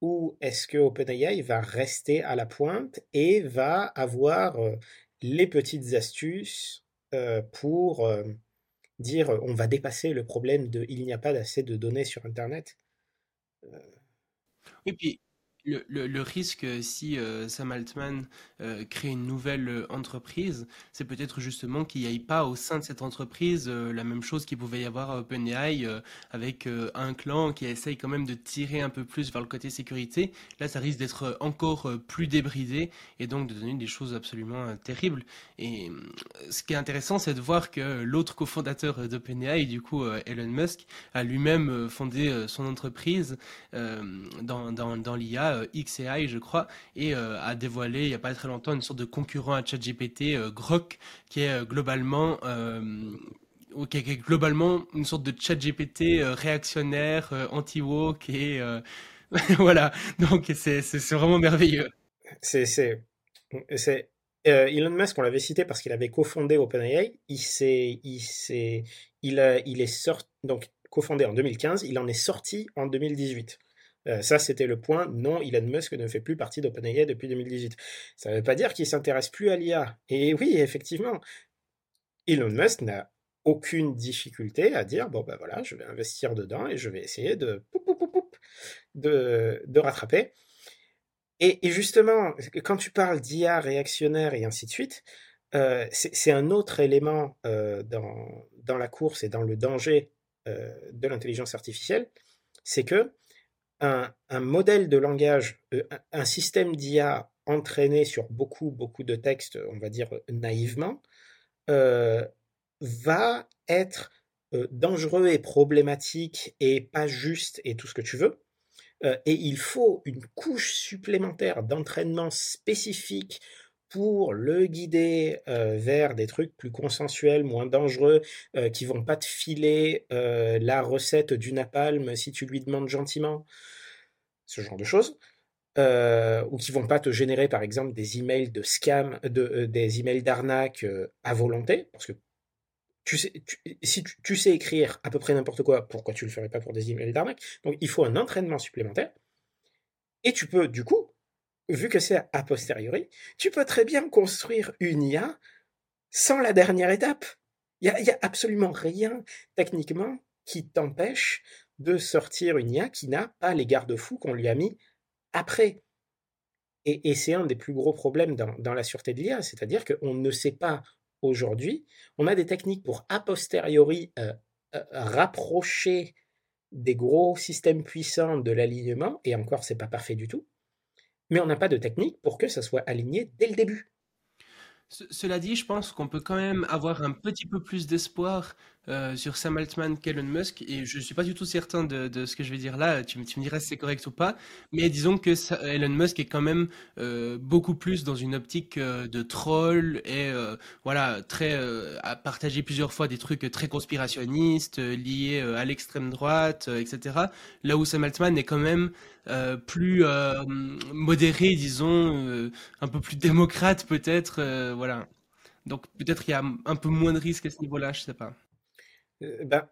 Speaker 3: Ou est-ce que OpenAI va rester à la pointe et va avoir euh, les petites astuces euh, pour euh, dire on va dépasser le problème de il n'y a pas assez de données sur Internet.
Speaker 1: Et puis, le, risque, euh, si euh, Sam Altman euh, crée une nouvelle entreprise, c'est peut-être justement qu'il n'y ait pas au sein de cette entreprise la même chose qu'il pouvait y avoir à OpenAI avec un clan qui essaye quand même de tirer un peu plus vers le côté sécurité. Là, ça risque d'être encore plus débridé et donc de donner des choses absolument terribles. Et ce qui est intéressant, c'est de voir que l'autre cofondateur d'OpenAI, du coup Elon Musk, a lui-même fondé son entreprise dans, dans, dans l'IA euh, XAI, je crois, et euh, a dévoilé il n'y a pas très longtemps une sorte de concurrent à ChatGPT, euh, Grok, qui est globalement qui est globalement une sorte de ChatGPT réactionnaire, anti-woke et voilà. Donc c'est vraiment merveilleux.
Speaker 3: C'est Elon Musk, on l'avait cité parce qu'il avait cofondé OpenAI. Il s'est il il il est sorti donc cofondé en 2015. Il en est sorti en 2018. Euh, ça, c'était le point. Non, Elon Musk ne fait plus partie d'OpenAI depuis 2018. Ça ne veut pas dire qu'il s'intéresse plus à l'IA. Et oui, effectivement, Elon Musk n'a aucune difficulté à dire bon ben voilà, je vais investir dedans et je vais essayer de de, de rattraper. Et, justement, quand tu parles d'IA réactionnaire et ainsi de suite, euh, c'est un autre élément euh, dans, dans la course et dans le danger de l'intelligence artificielle, c'est que un, modèle de langage, euh, un, système d'IA entraîné sur beaucoup, beaucoup de textes, on va dire naïvement, euh, va être euh, dangereux et problématique et pas juste et tout ce que tu veux. et il faut une couche supplémentaire d'entraînement spécifique pour le guider vers des trucs plus consensuels, moins dangereux, qui vont pas te filer la recette du napalm si tu lui demandes gentiment, ce genre de choses, ou qui vont pas te générer par exemple des emails de scam, de, des emails d'arnaque à volonté, parce que tu sais, si tu, tu, sais écrire à peu près n'importe quoi, pourquoi tu le ferais pas pour des emails d'arnaque? Donc il faut un entraînement supplémentaire. Et tu peux, du coup, vu que c'est a posteriori, tu peux très bien construire une IA sans la dernière étape. Il n'y a, absolument rien techniquement qui t'empêche de sortir une IA qui n'a pas les garde-fous qu'on lui a mis après. Et, c'est un des plus gros problèmes dans, la sûreté de l'IA, c'est-à-dire qu'on ne sait pas aujourd'hui, on a des techniques pour a posteriori euh, euh, rapprocher des gros systèmes puissants de l'alignement, et encore c'est pas parfait du tout, mais on n'a pas de technique pour que ça soit aligné dès le début.
Speaker 1: Cela dit, je pense qu'on peut quand même avoir un petit peu plus d'espoir euh, sur Sam Altman qu'Elon Musk, et je suis pas du tout certain de, ce que je vais dire là, tu, me diras si c'est correct ou pas, mais disons que Elon Musk est quand même euh, beaucoup plus dans une optique euh, de troll et voilà, très à partager plusieurs fois des trucs très conspirationnistes, liés à l'extrême droite, etc. Là où Sam Altman est quand même plus modéré, disons, un peu plus démocrate peut-être, voilà. Donc peut-être il y a un peu moins de risques à ce niveau-là, je sais pas.
Speaker 3: Euh, bah,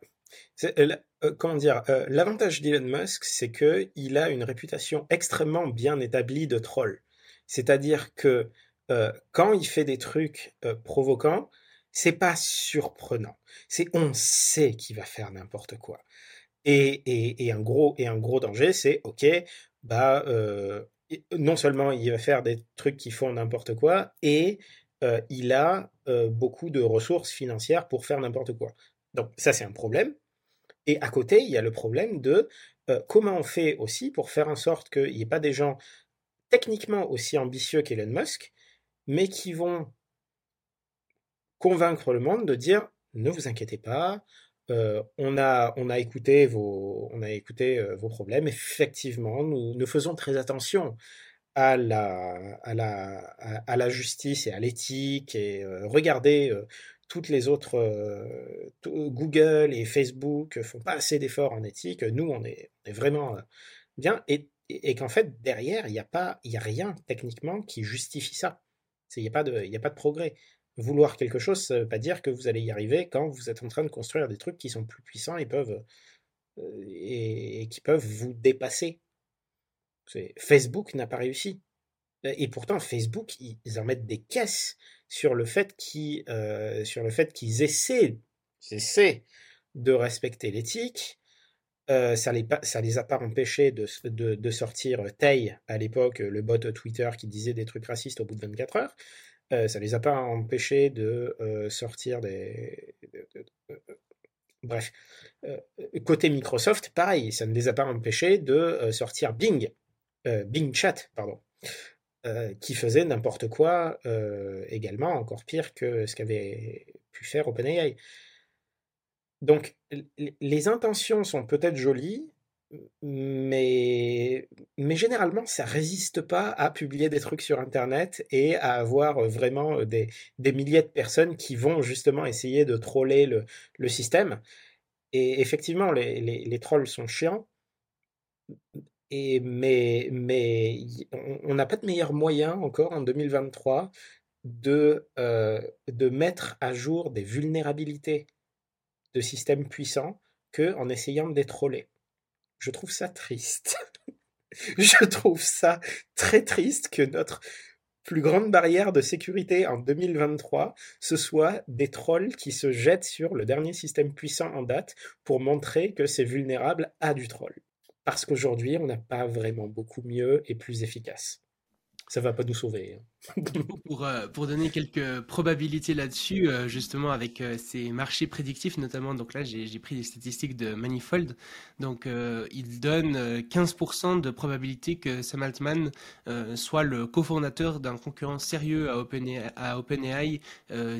Speaker 3: euh, euh, comment dire, l'avantage d'Elon Musk, c'est que il a une réputation extrêmement bien établie de troll. C'est-à-dire que quand il fait des trucs provocants, c'est pas surprenant. C'est on sait qu'il va faire n'importe quoi. Et, un gros et un gros danger, c'est ok, bah non seulement il va faire des trucs qui font n'importe quoi, et il a beaucoup de ressources financières pour faire n'importe quoi. Donc ça, c'est un problème. Et à côté, il y a le problème de comment on fait aussi pour faire en sorte qu'il n'y ait pas des gens techniquement aussi ambitieux qu'Elon Musk, mais qui vont convaincre le monde de dire ne vous inquiétez pas, on, a, on a écouté vos, on a écouté vos problèmes. Effectivement, nous, nous faisons très attention à la, à la, à, la justice et à l'éthique et regardez toutes les autres Google et Facebook font pas assez d'efforts en éthique. Nous, on est, vraiment bien et, qu'en fait derrière il n'y a pas, a rien techniquement qui justifie ça. Il n'y a pas de, a pas de progrès. Vouloir quelque chose, ça ne veut pas dire que vous allez y arriver quand vous êtes en train de construire des trucs qui sont plus puissants et peuvent et, qui peuvent vous dépasser. Facebook n'a pas réussi. Et pourtant, Facebook, ils en mettent des caisses sur le fait qu'ils, qu'ils essaient, de respecter l'éthique. ça les, les a pas empêchés de, de, sortir Tay à l'époque, le bot Twitter qui disait des trucs racistes au bout de 24 heures. Ça ça les a pas empêchés de sortir des. bref. côté Microsoft, pareil, ça ne les a pas empêchés de sortir Bing, Bing Chat, pardon, qui faisait n'importe quoi également, encore pire que ce qu'avait pu faire OpenAI. Donc, les intentions sont peut-être jolies, mais, mais généralement, ça résiste pas à publier des trucs sur Internet et à avoir vraiment des, des milliers de personnes qui vont justement essayer de troller le, le système. Et effectivement, les, les, trolls sont chiants, mais, on n'a pas de meilleur moyen encore en 2023 de, euh, de mettre à jour des vulnérabilités de systèmes puissants qu'en essayant de les troller. Je trouve ça triste. je trouve ça très triste que notre plus grande barrière de sécurité en 2023, ce soit des trolls qui se jettent sur le dernier système puissant en date pour montrer que c'est vulnérable à du troll. Parce qu'aujourd'hui, on n'a pas vraiment beaucoup mieux et plus efficace ça va pas nous sauver.
Speaker 1: Hein. Pour, euh, pour donner quelques probabilités là-dessus, euh, justement avec euh, ces marchés prédictifs notamment, donc là j'ai pris des statistiques de Manifold, donc il donne 15% de probabilité que Sam Altman soit le cofondateur d'un concurrent sérieux à OpenAI,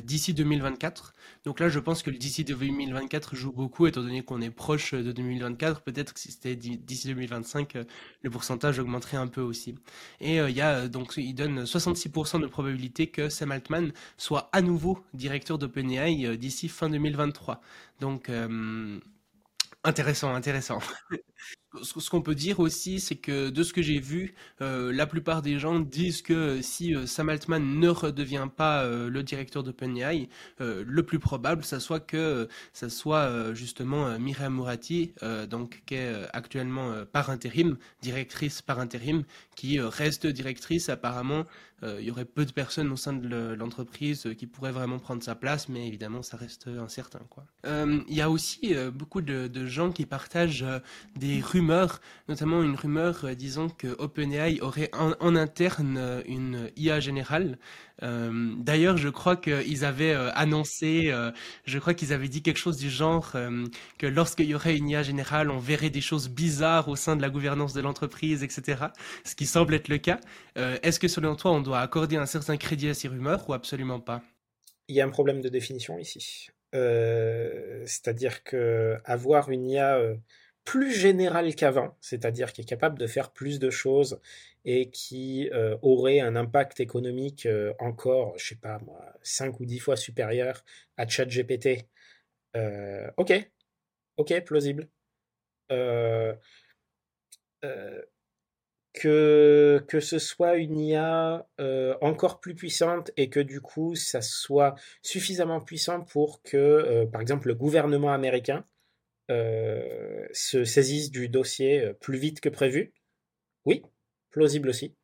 Speaker 1: d'ici 2024. Donc là je pense que d'ici 2024 joue beaucoup étant donné qu'on est proche de 2024, peut-être que si c'était d'ici 2025, le pourcentage augmenterait un peu aussi. Et il donne 66% de probabilité que Sam Altman soit à nouveau directeur d'OpenAI euh, d'ici fin 2023. Donc euh, intéressant, intéressant. ce qu'on peut dire aussi, c'est que de ce que j'ai vu, euh, la plupart des gens disent que si Sam Altman ne redevient pas le directeur d'OpenAI, le plus probable, ça soit que ça soit justement Miriam Mourati, donc qui est actuellement par intérim, directrice par intérim, qui reste directrice apparemment il y aurait peu de personnes au sein de l'entreprise euh, qui pourraient vraiment prendre sa place, mais évidemment, ça reste incertain. Quoi. Euh, il y a aussi beaucoup de, gens qui partagent des rumeurs, notamment une rumeur disant que OpenAI aurait en, interne une IA générale. Euh, D'ailleurs, je crois qu'ils avaient annoncé, euh, je crois qu'ils avaient dit quelque chose du genre que lorsqu'il y aurait une IA générale, on verrait des choses bizarres au sein de la gouvernance de l'entreprise, etc. Ce qui semble être le cas. Est-ce que selon toi, on doit accorder un certain crédit à ces rumeurs ou absolument pas?
Speaker 3: Il y a un problème de définition ici. Euh, c'est-à-dire que avoir une IA euh, plus générale qu'avant, c'est-à-dire qui est capable de faire plus de choses et qui euh, aurait un impact économique encore, je sais pas moi, 5 ou 10 fois supérieur à ChatGPT. ok, ok, plausible. Que, que ce soit une IA euh, encore plus puissante et que du coup ça soit suffisamment puissant pour que, euh, par exemple, le gouvernement américain euh, se saisisse du dossier plus vite que prévu. Oui, plausible aussi.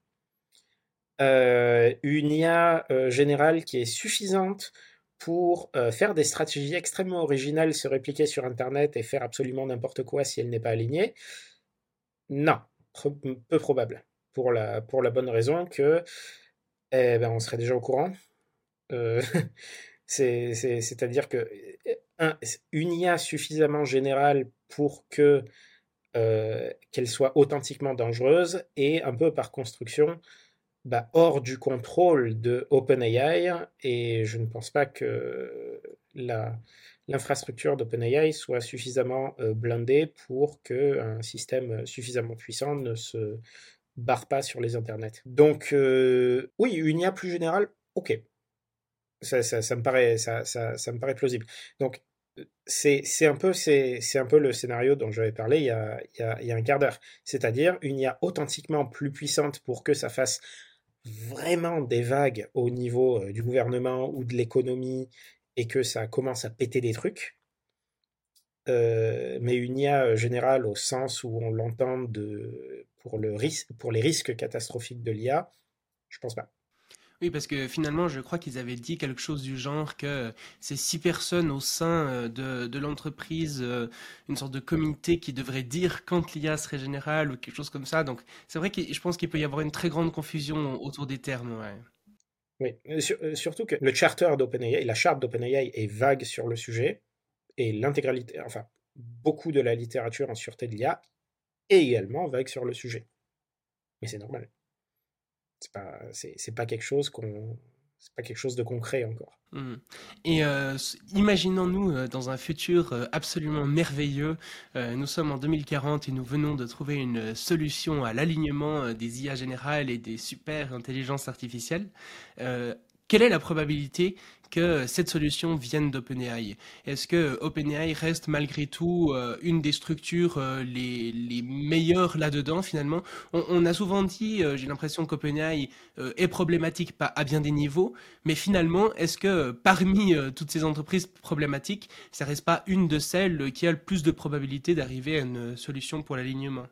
Speaker 3: une IA générale qui est suffisante pour faire des stratégies extrêmement originales, se répliquer sur Internet et faire absolument n'importe quoi si elle n'est pas alignée. Non, peu probable. pour la, pour la bonne raison que eh ben, on serait déjà au courant. Euh, C'est-à-dire que un, une IA suffisamment générale pour que euh, qu'elle soit authentiquement dangereuse et un peu par construction bah, hors du contrôle de OpenAI et je ne pense pas que l'infrastructure d'OpenAI soit suffisamment euh, blindée pour qu'un système suffisamment puissant ne se barre pas sur les internets. Donc euh, oui, une IA plus générale, ok. Ça, ça, me, paraît, ça, ça, me paraît plausible. Donc c'est un, peu, un peu le scénario dont j'avais parlé il y, a, il, y a, il y a un quart d'heure. C'est-à-dire une IA authentiquement plus puissante pour que ça fasse vraiment des vagues au niveau euh, du gouvernement ou de l'économie et que ça commence à péter des trucs. Euh, mais une IA euh, générale au sens où on l'entend pour, le pour les risques catastrophiques de l'IA, je pense pas.
Speaker 1: Oui, parce que finalement, je crois qu'ils avaient dit quelque chose du genre que c'est six personnes au sein euh, de, l'entreprise, euh, une sorte de comité qui devrait dire quand l'IA serait générale ou quelque chose comme ça. Donc, c'est vrai que je pense qu'il peut y avoir une très grande confusion autour des termes. Ouais.
Speaker 3: Oui, euh, surtout que le charter d'OpenAI, la charte d'OpenAI est vague sur le sujet et l'intégralité, enfin, beaucoup de la littérature en sûreté de l'IA est également vague sur le sujet. Mais c'est normal. C'est pas, c'est, pas quelque chose qu'on, c'est pas quelque chose de concret encore.
Speaker 1: Mmh. Et euh, imaginons-nous euh, dans un futur euh, absolument merveilleux, nous sommes en 2040 et nous venons de trouver une solution à l'alignement des IA générales et des super intelligences artificielles. quelle est la probabilité que cette solution vienne d'OpenAI. Est-ce que OpenAI reste malgré tout euh, une des structures euh, les, meilleures là-dedans finalement? On, a souvent dit, euh, j'ai l'impression qu'OpenAI est problématique à bien des niveaux, mais finalement, est-ce que parmi toutes ces entreprises problématiques, ça reste pas une de celles qui a le plus de probabilité d'arriver à une solution pour l'alignement?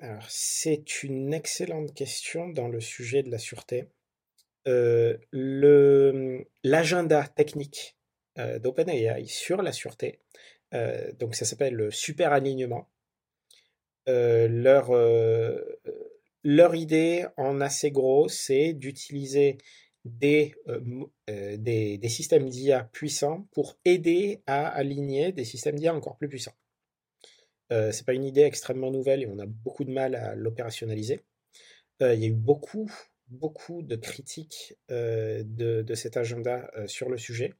Speaker 3: Alors, c'est une excellente question dans le sujet de la sûreté. Euh, l'agenda technique euh, d'OpenAI sur la sûreté, euh, donc ça s'appelle le super alignement. leur, idée en assez gros, c'est d'utiliser des, des, des, systèmes d'IA puissants pour aider à aligner des systèmes d'IA encore plus puissants. Euh, c'est pas une idée extrêmement nouvelle et on a beaucoup de mal à l'opérationnaliser. il y a eu beaucoup beaucoup de critiques euh, de, cet agenda euh, sur le sujet.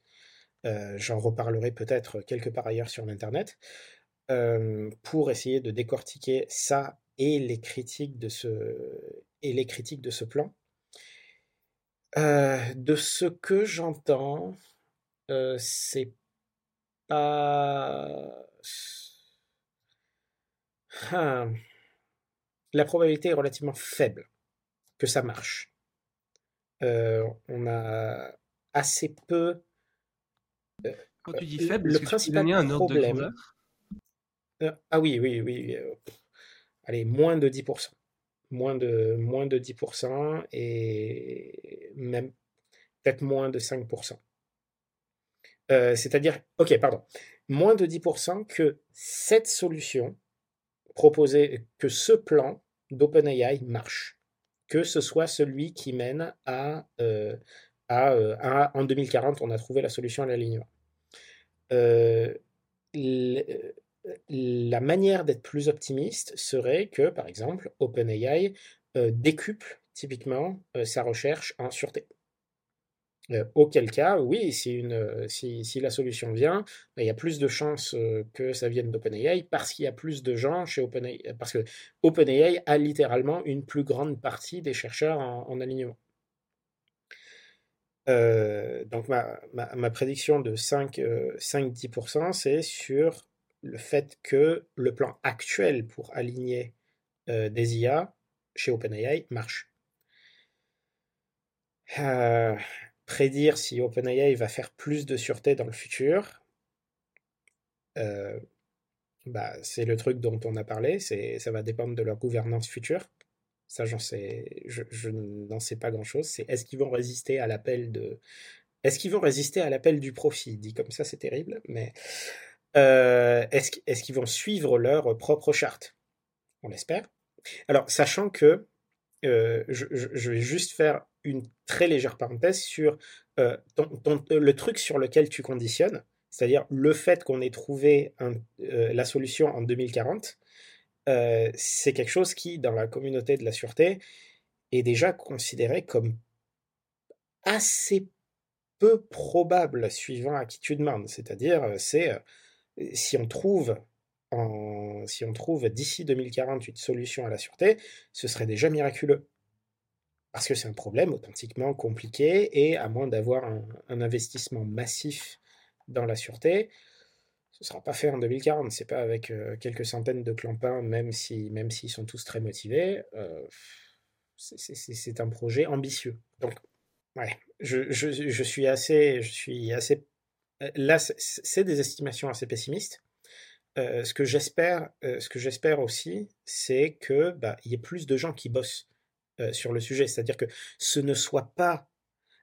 Speaker 3: Euh, j'en reparlerai peut-être quelque part ailleurs sur l'Internet, pour essayer de décortiquer ça et les critiques de ce, et les critiques de ce plan. de ce que j'entends, c'est pas... Hein. La probabilité est relativement faible que ça marche. Euh, on a assez peu.
Speaker 1: Euh, Quand tu dis faible, le principal un problème.
Speaker 3: Euh, ah oui, oui, oui. allez, moins de 10%. Moins de, moins de 10% et même peut-être moins de 5%. C'est-à-dire, ok, pardon, moins de 10% que cette solution proposée, que ce plan d'OpenAI marche que ce soit celui qui mène à, euh, euh, en 2040, on a trouvé la solution à l'alignement. Euh, la manière d'être plus optimiste serait que, par exemple, OpenAI décuple typiquement sa recherche en sûreté. Euh, auquel cas, oui, si, euh, la solution vient, ben, il y a plus de chances euh, que ça vienne d'OpenAI parce qu'il y a plus de gens chez OpenAI. Parce que OpenAI a littéralement une plus grande partie des chercheurs en, alignement. donc ma, ma, ma, prédiction de 5-10%, c'est sur le fait que le plan actuel pour aligner des IA chez OpenAI marche. Prédire si OpenAI va faire plus de sûreté dans le futur, euh, bah, c'est le truc dont on a parlé, ça va dépendre de leur gouvernance future. Ça, j'en sais, je, n'en sais pas grand-chose. C'est est-ce qu'ils vont résister à l'appel de, est-ce qu'ils vont résister à l'appel du profit? Dit comme ça, c'est terrible, mais euh, est-ce, est-ce qu'ils vont suivre leur propre charte? On l'espère. Alors, sachant que euh, je, vais juste faire une très légère parenthèse sur euh, le truc sur lequel tu conditionnes, c'est-à-dire le fait qu'on ait trouvé la solution en 2040, c'est quelque chose qui, dans la communauté de la sûreté, est déjà considéré comme assez peu probable suivant à qui tu demandes. C'est-à-dire, c'est si on trouve si on trouve d'ici 2040 une solution à la sûreté, ce serait déjà miraculeux. Parce que c'est un problème authentiquement compliqué et à moins d'avoir un, investissement massif dans la sûreté, ce ne sera pas fait en 2040. C'est pas avec euh, quelques centaines de clampins, même si même s'ils sont tous très motivés. Euh, c'est un projet ambitieux. Donc, ouais, je, suis assez, je suis assez. Euh, là, c'est des estimations assez pessimistes. Ce que j'espère, ce que j'espère aussi, c'est que bah, il y ait plus de gens qui bossent euh, sur le sujet. C'est-à-dire que ce ne soit pas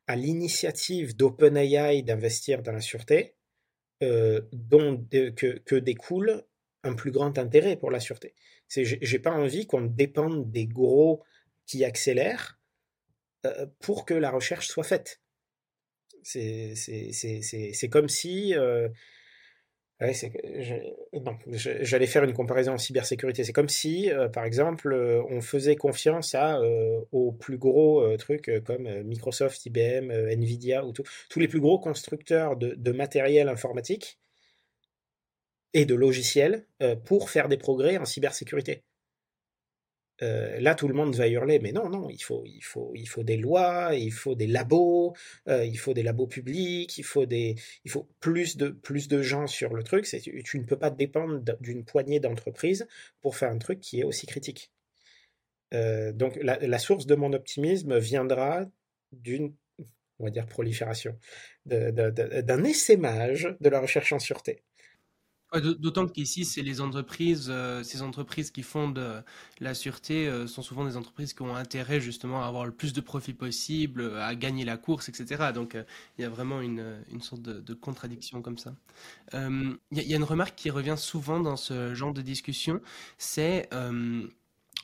Speaker 3: à l'initiative d'OpenAI d'investir dans la sûreté dont que, découle un plus grand intérêt pour la sûreté. C'est, j'ai pas envie qu'on dépende des gros qui accélèrent pour que la recherche soit faite. C'est, c'est, c'est comme si Ouais, j'allais faire une comparaison en cybersécurité. C'est comme si, euh, par exemple, euh, on faisait confiance euh, aux plus gros trucs comme Microsoft, IBM, Nvidia, ou tous les plus gros constructeurs de, de matériel informatique et de logiciels pour faire des progrès en cybersécurité. Euh, là, tout le monde va hurler, mais non, non, il faut, il faut, il faut des lois, il faut des labos, euh, il faut des labos publics, il faut des, il faut plus de, plus de gens sur le truc. Tu, ne peux pas dépendre d'une poignée d'entreprises pour faire un truc qui est aussi critique. Euh, donc, la, source de mon optimisme viendra d'une, on va dire, prolifération, d'un essaimage de la recherche en sûreté.
Speaker 1: D'autant qu'ici, c'est les entreprises, euh, ces entreprises qui fondent euh, la sûreté euh, sont souvent des entreprises qui ont intérêt justement à avoir le plus de profit possible, à gagner la course, etc. Donc il y a vraiment une, une sorte de, contradiction comme ça. Il y, a une remarque qui revient souvent dans ce genre de discussion, c'est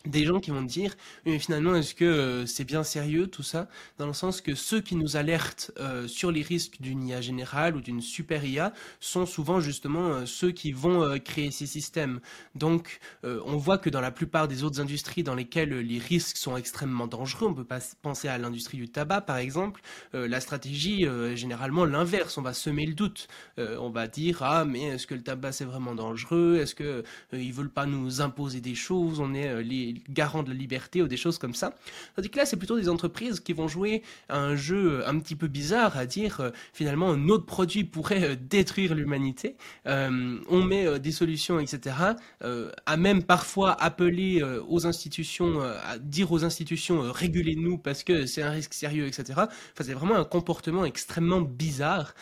Speaker 1: des gens qui vont dire mais finalement est-ce que euh, c'est bien sérieux tout ça? Dans le sens que ceux qui nous alertent euh, sur les risques d'une IA générale ou d'une super IA sont souvent justement euh, ceux qui vont créer ces systèmes. Donc on voit que dans la plupart des autres industries dans lesquelles les risques sont extrêmement dangereux on peut pas penser à l'industrie du tabac par exemple la stratégie est généralement l'inverse. On va semer le doute. On va dire ah mais est-ce que le tabac c'est vraiment dangereux? Est-ce que ils veulent pas nous imposer des choses? On est les garant de la liberté ou des choses comme ça. Tandis que là, c'est plutôt des entreprises qui vont jouer un jeu un petit peu bizarre, à dire euh, finalement un autre produit pourrait euh, détruire l'humanité. Euh, on met des solutions, etc. à même parfois appeler aux institutions, à dire aux institutions régulez-nous parce que c'est un risque sérieux, etc. Enfin, c'est vraiment un comportement extrêmement bizarre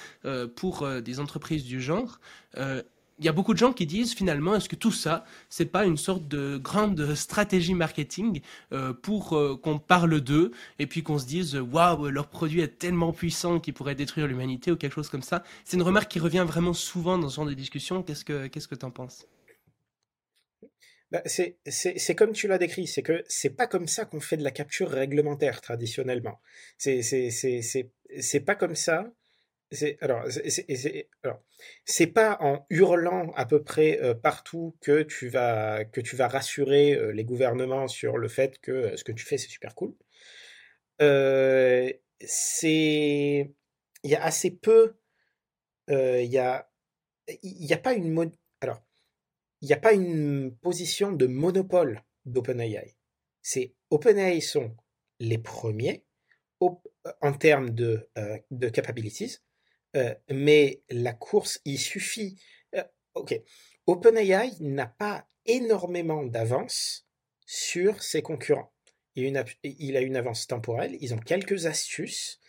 Speaker 1: pour des entreprises du genre il y a beaucoup de gens qui disent finalement est-ce que tout ça c'est pas une sorte de grande stratégie marketing euh, pour euh, qu'on parle d'eux et puis qu'on se dise waouh leur produit est tellement puissant qu'il pourrait détruire l'humanité ou quelque chose comme ça. C'est une remarque qui revient vraiment souvent dans ce genre de discussion. Qu'est-ce que qu'est-ce que t'en penses?
Speaker 3: Bah, c'est comme tu l'as décrit, c'est que c'est pas comme ça qu'on fait de la capture réglementaire traditionnellement. C'est pas comme ça c'est alors c'est pas en hurlant à peu près euh, partout que tu vas que tu vas rassurer euh, les gouvernements sur le fait que euh, ce que tu fais c'est super cool. c'est il y a assez peu il y a il y a pas une alors il n'y a pas une position de monopole d'OpenAI. C'est OpenAI sont les premiers en termes de, de capabilities euh, mais la course, il suffit. Euh, ok, OpenAI n'a pas énormément d'avance sur ses concurrents. Il a, une, avance temporelle, ils ont quelques astuces,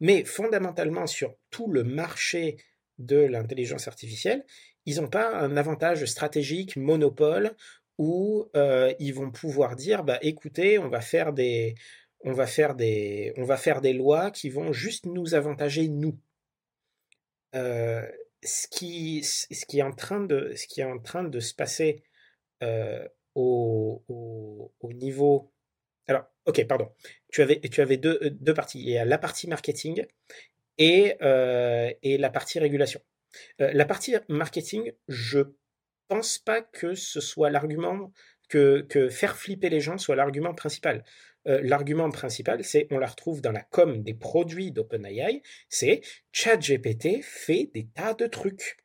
Speaker 3: mais fondamentalement sur tout le marché de l'intelligence artificielle, ils n'ont pas un avantage stratégique, monopole, où euh, ils vont pouvoir dire, bah écoutez, on va faire des, on va faire des, on va faire des lois qui vont juste nous avantager nous. Euh, ce, qui, ce, qui est en train de, ce qui est en train de se passer euh, au, au, niveau. Alors, ok, pardon. Tu avais, tu avais deux, deux parties. Il y a la partie marketing et, et la partie régulation. la partie marketing, je pense pas que ce soit l'argument que, faire flipper les gens soit l'argument principal. Euh, l'argument principal, c'est, on la retrouve dans la com des produits d'OpenAI, c'est ChatGPT fait des tas de trucs.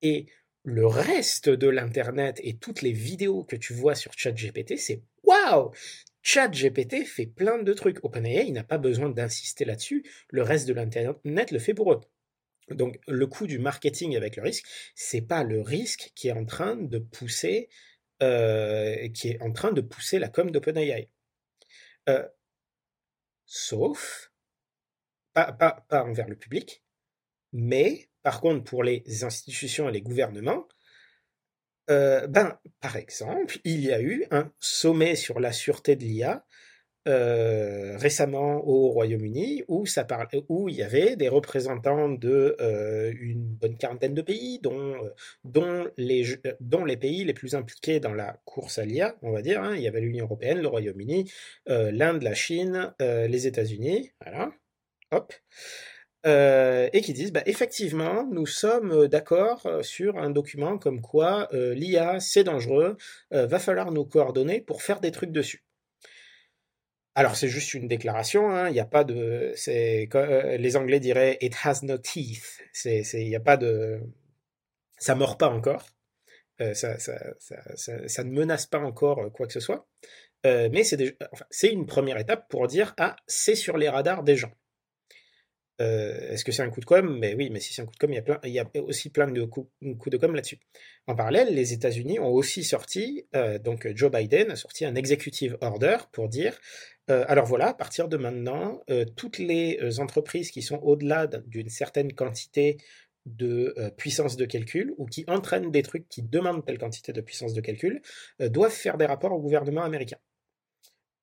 Speaker 3: Et le reste de l'Internet et toutes les vidéos que tu vois sur ChatGPT, c'est waouh ChatGPT fait plein de trucs. OpenAI n'a pas besoin d'insister là-dessus. Le reste de l'Internet le fait pour eux. Donc, le coût du marketing avec le risque, c'est pas le risque qui est en train de pousser, euh, qui est en train de pousser la com d'OpenAI. Euh, sauf, pas, pas, pas envers le public, mais par contre pour les institutions et les gouvernements, euh, ben, par exemple, il y a eu un sommet sur la sûreté de l'IA euh, récemment au Royaume-Uni où il y avait des représentants de euh, une bonne quarantaine de pays, dont euh, dont les pays les plus impliqués dans la course à l'IA, on va dire. Hein. il y avait l'Union européenne, le Royaume-Uni, l'Inde, la Chine, les États-Unis, voilà. Hop. et qui disent bah, effectivement, nous sommes d'accord sur un document comme quoi l'IA c'est dangereux, va falloir nous coordonner pour faire des trucs dessus. Alors c'est juste une déclaration, hein, il n'y a pas de, c'est euh, les Anglais diraient it has no teeth, c'est, il n'y a pas de, ça mord pas encore, euh, ça, ne menace pas encore euh, quoi que ce soit, mais c'est une première étape pour dire ah c'est sur les radars des gens. Est-ce que c'est un coup de com? Mais oui, mais si c'est un coup de com, il y a aussi plein de coups, de com là-dessus. En parallèle, les États-Unis ont aussi sorti, donc Joe Biden a sorti un executive order pour dire euh, alors voilà, à partir de maintenant, euh, toutes les euh, entreprises qui sont au-delà d'une certaine quantité de puissance de calcul ou qui entraînent des trucs qui demandent telle quantité de puissance de calcul doivent faire des rapports au gouvernement américain.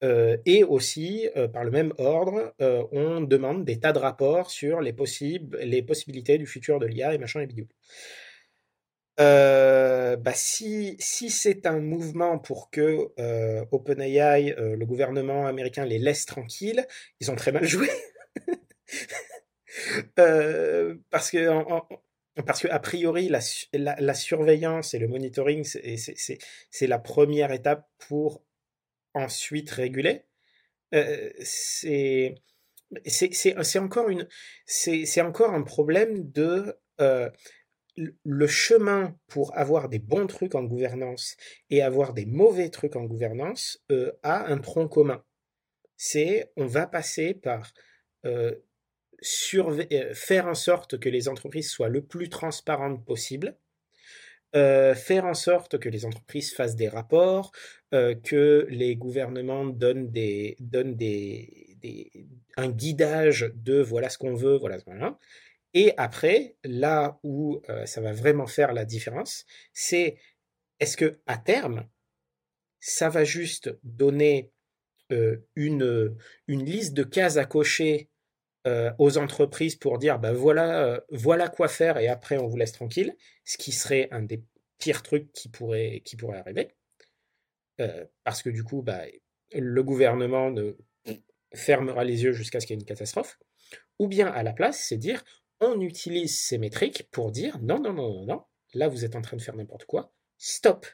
Speaker 3: et aussi, par le même ordre, on demande des tas de rapports sur les, possibles, les possibilités du futur de l'IA et machin et bidule. Euh, bah si, si c'est un mouvement pour que euh, OpenAI, euh, le gouvernement américain, les laisse tranquilles, ils ont très mal joué. parce que parce que a priori la, la, surveillance et le monitoring c'est la première étape pour ensuite réguler. c'est c'est encore c'est encore un problème de le chemin pour avoir des bons trucs en gouvernance et avoir des mauvais trucs en gouvernance euh, a un tronc commun. C'est on va passer par euh, euh, faire en sorte que les entreprises soient le plus transparentes possible, faire en sorte que les entreprises fassent des rapports, que les gouvernements donnent des un guidage de voilà ce qu'on veut, voilà, voilà et après, là où euh, ça va vraiment faire la différence, c'est est-ce que à terme, ça va juste donner euh, une, une liste de cases à cocher euh, aux entreprises pour dire ben voilà, voilà quoi faire et après on vous laisse tranquille, ce qui serait un des pires trucs qui pourrait, qui pourrait arriver. parce que du coup, bah, le gouvernement ne fermera les yeux jusqu'à ce qu'il y ait une catastrophe. Ou bien à la place, c'est dire on utilise ces métriques pour dire non, non, non, non, non, là vous êtes en train de faire n'importe quoi, stop.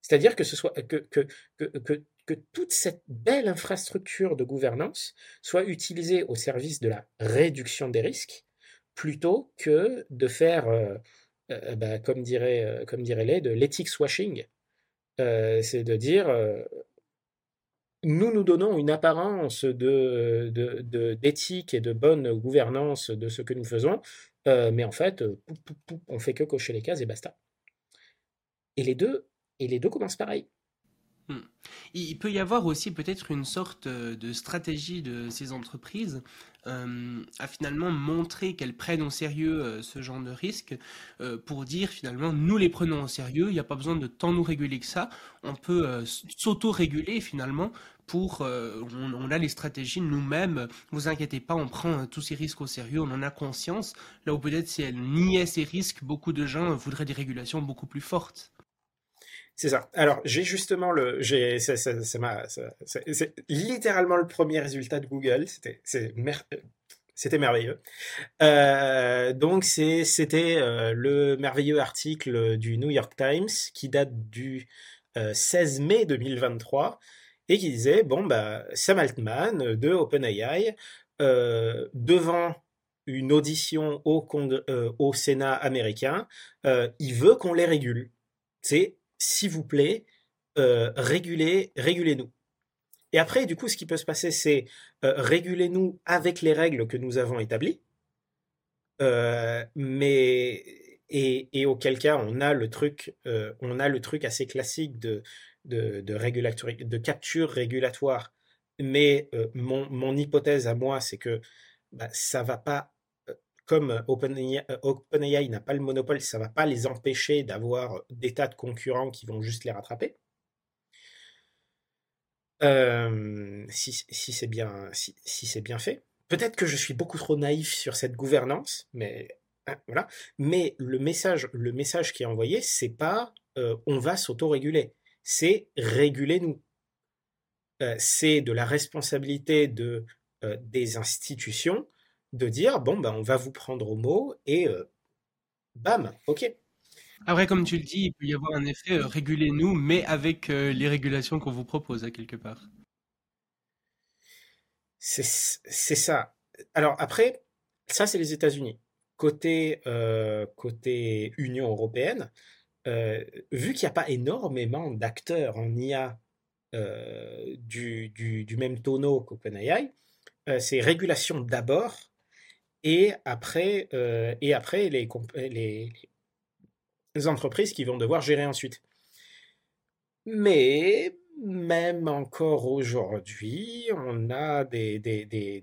Speaker 3: C'est-à-dire que, ce soit, que, que, toute cette belle infrastructure de gouvernance soit utilisée au service de la réduction des risques plutôt que de faire, euh, euh, bah, comme dirait, euh, comme dirait les, de l'ethics washing. c'est de dire nous nous donnons une apparence d'éthique et de bonne gouvernance de ce que nous faisons, euh, mais en fait, euh, on fait que cocher les cases et basta. Et les deux, et les deux commencent pareil.
Speaker 1: Hmm. Il peut y avoir aussi peut-être une sorte euh, de stratégie de ces entreprises euh, à finalement montrer qu'elles prennent au sérieux euh, ce genre de risque pour dire finalement nous les prenons au sérieux, il n'y a pas besoin de tant nous réguler que ça, on peut s'auto-réguler finalement pour on, on, a les stratégies nous-mêmes, vous inquiétez pas, on prend tous ces risques au sérieux, on en a conscience, là où peut-être si elles niaient ces risques, beaucoup de gens voudraient des régulations beaucoup plus fortes.
Speaker 3: C'est ça. Alors, j'ai justement le, j'ai, c'est, littéralement le premier résultat de Google. C'était, c'était merveilleux. Euh, donc, c'est, c'était euh, le merveilleux article du New York Times qui date du 16 mai 2023 et qui disait bon bah Sam Altman de OpenAI devant une audition au, au Sénat américain, il veut qu'on les régule. C'est s'il vous plaît, euh, régulez, régulez-nous. Et après, du coup, ce qui peut se passer, c'est euh, régulez-nous avec les règles que nous avons établies. Euh, mais et, auquel cas, on a le truc, on a le truc assez classique de de, de, capture régulatoire. Mais mon, hypothèse à moi, c'est que bah, ça va pas comme euh, OpenAI, n'a pas le monopole, ça ne va pas les empêcher d'avoir des tas de concurrents qui vont juste les rattraper. Euh, si, c'est bien, fait. Peut-être que je suis beaucoup trop naïf sur cette gouvernance, mais hein, voilà. Mais le message, le qui est envoyé, c'est pas euh, on va s'autoréguler, c'est réguler nous. c'est de la responsabilité de, des institutions de dire bon ben on va vous prendre au mot et euh, bam, ok.
Speaker 1: Après, comme tu le dis, il peut y avoir un effet euh, régulez-nous, mais avec euh, les régulations qu'on vous propose à quelque part.
Speaker 3: C'est ça. Alors après, ça c'est les États-Unis. Côté, côté Union européenne, vu qu'il n'y a pas énormément d'acteurs en IA du, du, du, même tonneau qu'OpenAI, c'est régulation d'abord et après, euh, les, les entreprises qui vont devoir gérer ensuite. Mais même encore aujourd'hui, on a des, des, des,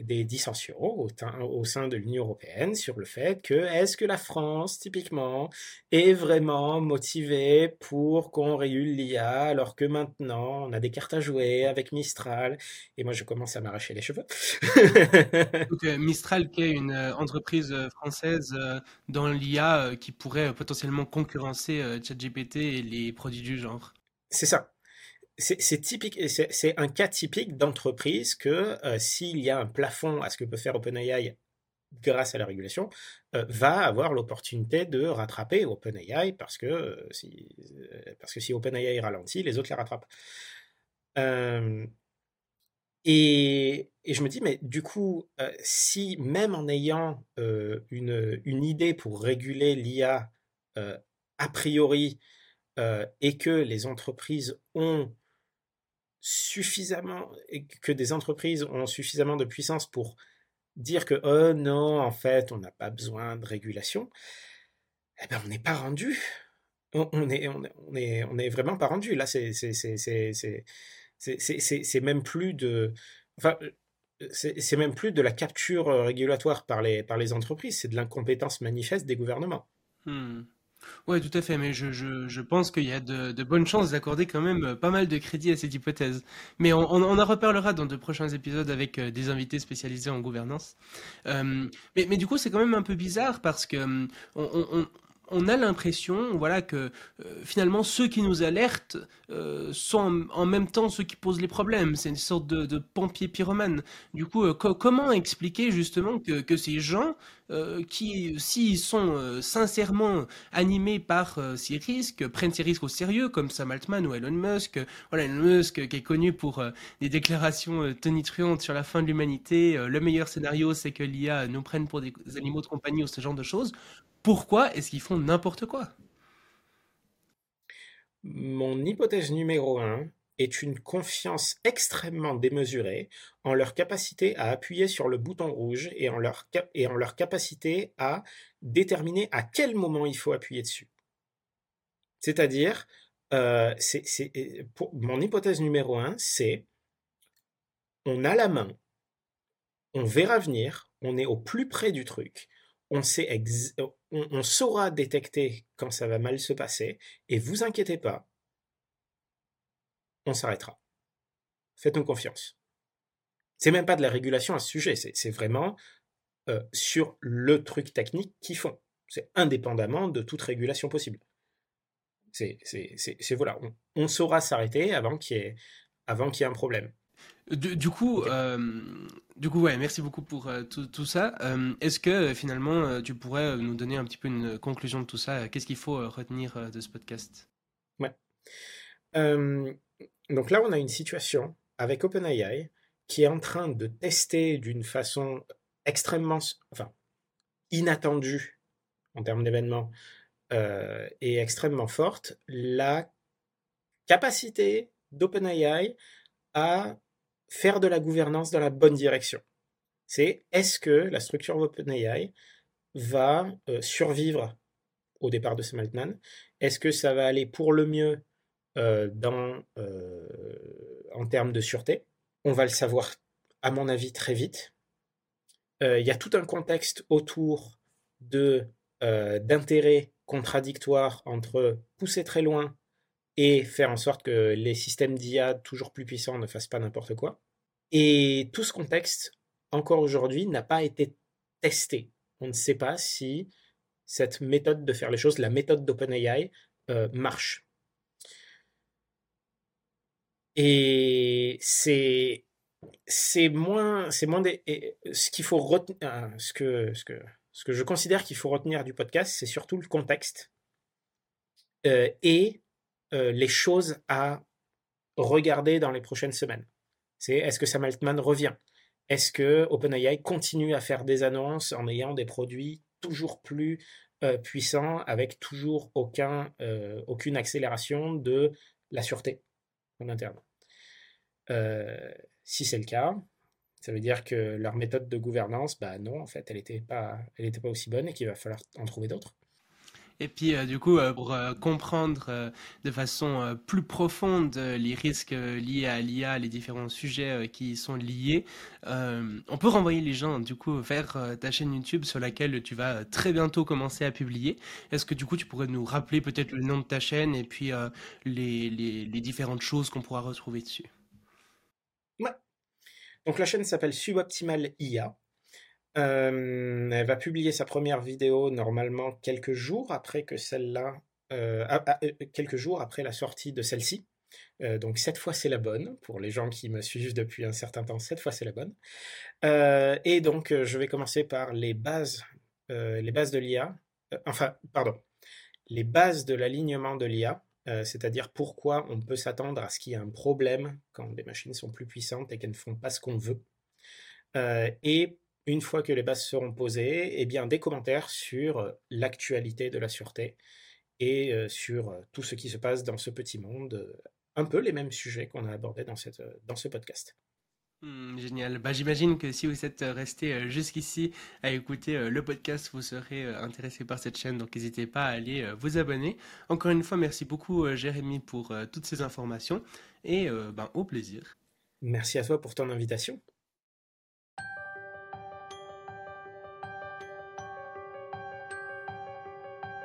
Speaker 3: des dissensions au, au, sein de l'Union européenne sur le fait que est-ce que la France, typiquement, est vraiment motivée pour qu'on régule l'IA alors que maintenant on a des cartes à jouer avec Mistral et moi je commence à m'arracher les cheveux.
Speaker 1: Donc, euh, Mistral qui est une euh, entreprise euh, française dans l'IA qui pourrait potentiellement concurrencer ChatGPT et les produits du genre.
Speaker 3: C'est ça c'est typique, c'est un cas typique d'entreprise que euh, s'il y a un plafond à ce que peut faire OpenAI grâce à la régulation, euh, va avoir l'opportunité de rattraper OpenAI parce que euh, si, parce que si OpenAI ralentit, les autres la rattrapent. Et, et, je me dis, mais du coup, si même en ayant une, une, idée pour réguler l'IA a priori, et que les entreprises ont suffisamment, que des entreprises ont suffisamment de puissance pour dire que oh non, en fait, on n'a pas besoin de régulation, eh ben on n'est pas rendu. On, est, on, est, on est vraiment pas rendu. Là, c'est c'est même plus de, enfin, c'est même plus de la capture régulatoire par les, par les entreprises, c'est de l'incompétence manifeste des gouvernements.
Speaker 1: Hmm. Ouais, tout à fait, mais je, je, je pense qu'il y a de, de bonnes chances d'accorder quand même euh, pas mal de crédit à cette hypothèse. Mais on, on, en reparlera dans de prochains épisodes avec euh, des invités spécialisés en gouvernance. Euh, mais, mais du coup, c'est quand même un peu bizarre parce que on, on, a l'impression voilà, que euh, finalement ceux qui nous alertent euh, sont en, même temps ceux qui posent les problèmes. C'est une sorte de, de pompier pyromane. Du coup, euh, comment expliquer justement que, que ces gens qui, s'ils sont sincèrement animés par ces risques, prennent ces risques au sérieux, comme Sam Altman ou Elon Musk, voilà, Elon Musk qui est connu pour des déclarations tonitruantes sur la fin de l'humanité, le meilleur scénario c'est que l'IA nous prenne pour des animaux de compagnie ou ce genre de choses pourquoi est-ce qu'ils font n'importe quoi?
Speaker 3: Mon hypothèse numéro un est une confiance extrêmement démesurée en leur capacité à appuyer sur le bouton rouge et en leur, capacité à déterminer à quel moment il faut appuyer dessus. C'est-à-dire, euh, mon hypothèse numéro un, c'est on a la main, on verra venir, on est au plus près du truc, on, saura détecter quand ça va mal se passer, et vous inquiétez pas, on s'arrêtera. Faites-nous confiance. C'est même pas de la régulation à ce sujet, c'est vraiment euh, sur le truc technique qu'ils font. C'est indépendamment de toute régulation possible. C'est, voilà, on, saura s'arrêter avant qu'il y ait un problème.
Speaker 1: Du, coup, du coup, ouais, merci beaucoup pour tout, tout, ça. Est-ce que finalement, tu pourrais nous donner un petit peu une conclusion de tout ça? Qu'est-ce qu'il faut retenir de ce podcast?
Speaker 3: Ouais. donc là, on a une situation avec OpenAI qui est en train de tester d'une façon extrêmement, enfin, inattendue en termes d'événements euh, et extrêmement forte, la capacité d'OpenAI à faire de la gouvernance dans la bonne direction. C'est est-ce que la structure OpenAI va euh, survivre au départ de Sam Altman? Est-ce que ça va aller pour le mieux euh, dans, en termes de sûreté? On va le savoir, à mon avis, très vite. Il y a tout un contexte autour de d'intérêts contradictoires entre pousser très loin et faire en sorte que les systèmes d'IA toujours plus puissants ne fassent pas n'importe quoi. Et tout ce contexte, encore aujourd'hui, n'a pas été testé. On ne sait pas si cette méthode de faire les choses, la méthode d'OpenAI, euh, marche. Et c'est c'est moins c'est moins des, ce qu'il faut ce que ce que ce que je considère qu'il faut retenir du podcast, c'est surtout le contexte euh, et les choses à regarder dans les prochaines semaines. C'est est-ce que Sam Altman revient? Est-ce que OpenAI continue à faire des annonces en ayant des produits toujours plus euh, puissants avec toujours aucun, aucune accélération de la sûreté en interne? Si c'est le cas, ça veut dire que leur méthode de gouvernance, bah non, en fait, elle n'était pas, pas aussi bonne et qu'il va falloir en trouver d'autres.
Speaker 1: Et puis, euh, du coup, euh, pour euh, comprendre de façon plus profonde les risques liés à l'IA, les différents sujets qui sont liés, on peut renvoyer les gens, du coup, vers ta chaîne YouTube sur laquelle tu vas très bientôt commencer à publier. Est-ce que, du coup, tu pourrais nous rappeler peut-être le nom de ta chaîne et puis les, les, les différentes choses qu'on pourra retrouver dessus?
Speaker 3: Ouais, donc la chaîne s'appelle Suboptimal IA. Elle va publier sa première vidéo normalement quelques jours après que celle-là, quelques jours après la sortie de celle-ci. donc cette fois c'est la bonne pour les gens qui me suivent depuis un certain temps. Cette fois c'est la bonne. et donc je vais commencer par les bases, les bases de l'IA. enfin pardon, les bases de l'alignement de l'IA. C'est-à-dire pourquoi on peut s'attendre à ce qu'il y ait un problème quand des machines sont plus puissantes et qu'elles ne font pas ce qu'on veut. Et une fois que les bases seront posées, eh bien, des commentaires sur euh, l'actualité de la sûreté et sur tout ce qui se passe dans ce petit monde, un peu les mêmes sujets qu'on a abordés dans, dans ce podcast.
Speaker 1: Hmm, génial. Bah, J'imagine que si vous êtes resté euh, jusqu'ici à écouter euh, le podcast, vous serez euh, intéressé par cette chaîne, donc n'hésitez pas à aller vous abonner. Encore une fois, merci beaucoup Jérémy pour toutes ces informations et ben, au plaisir.
Speaker 3: Merci à toi pour ton invitation.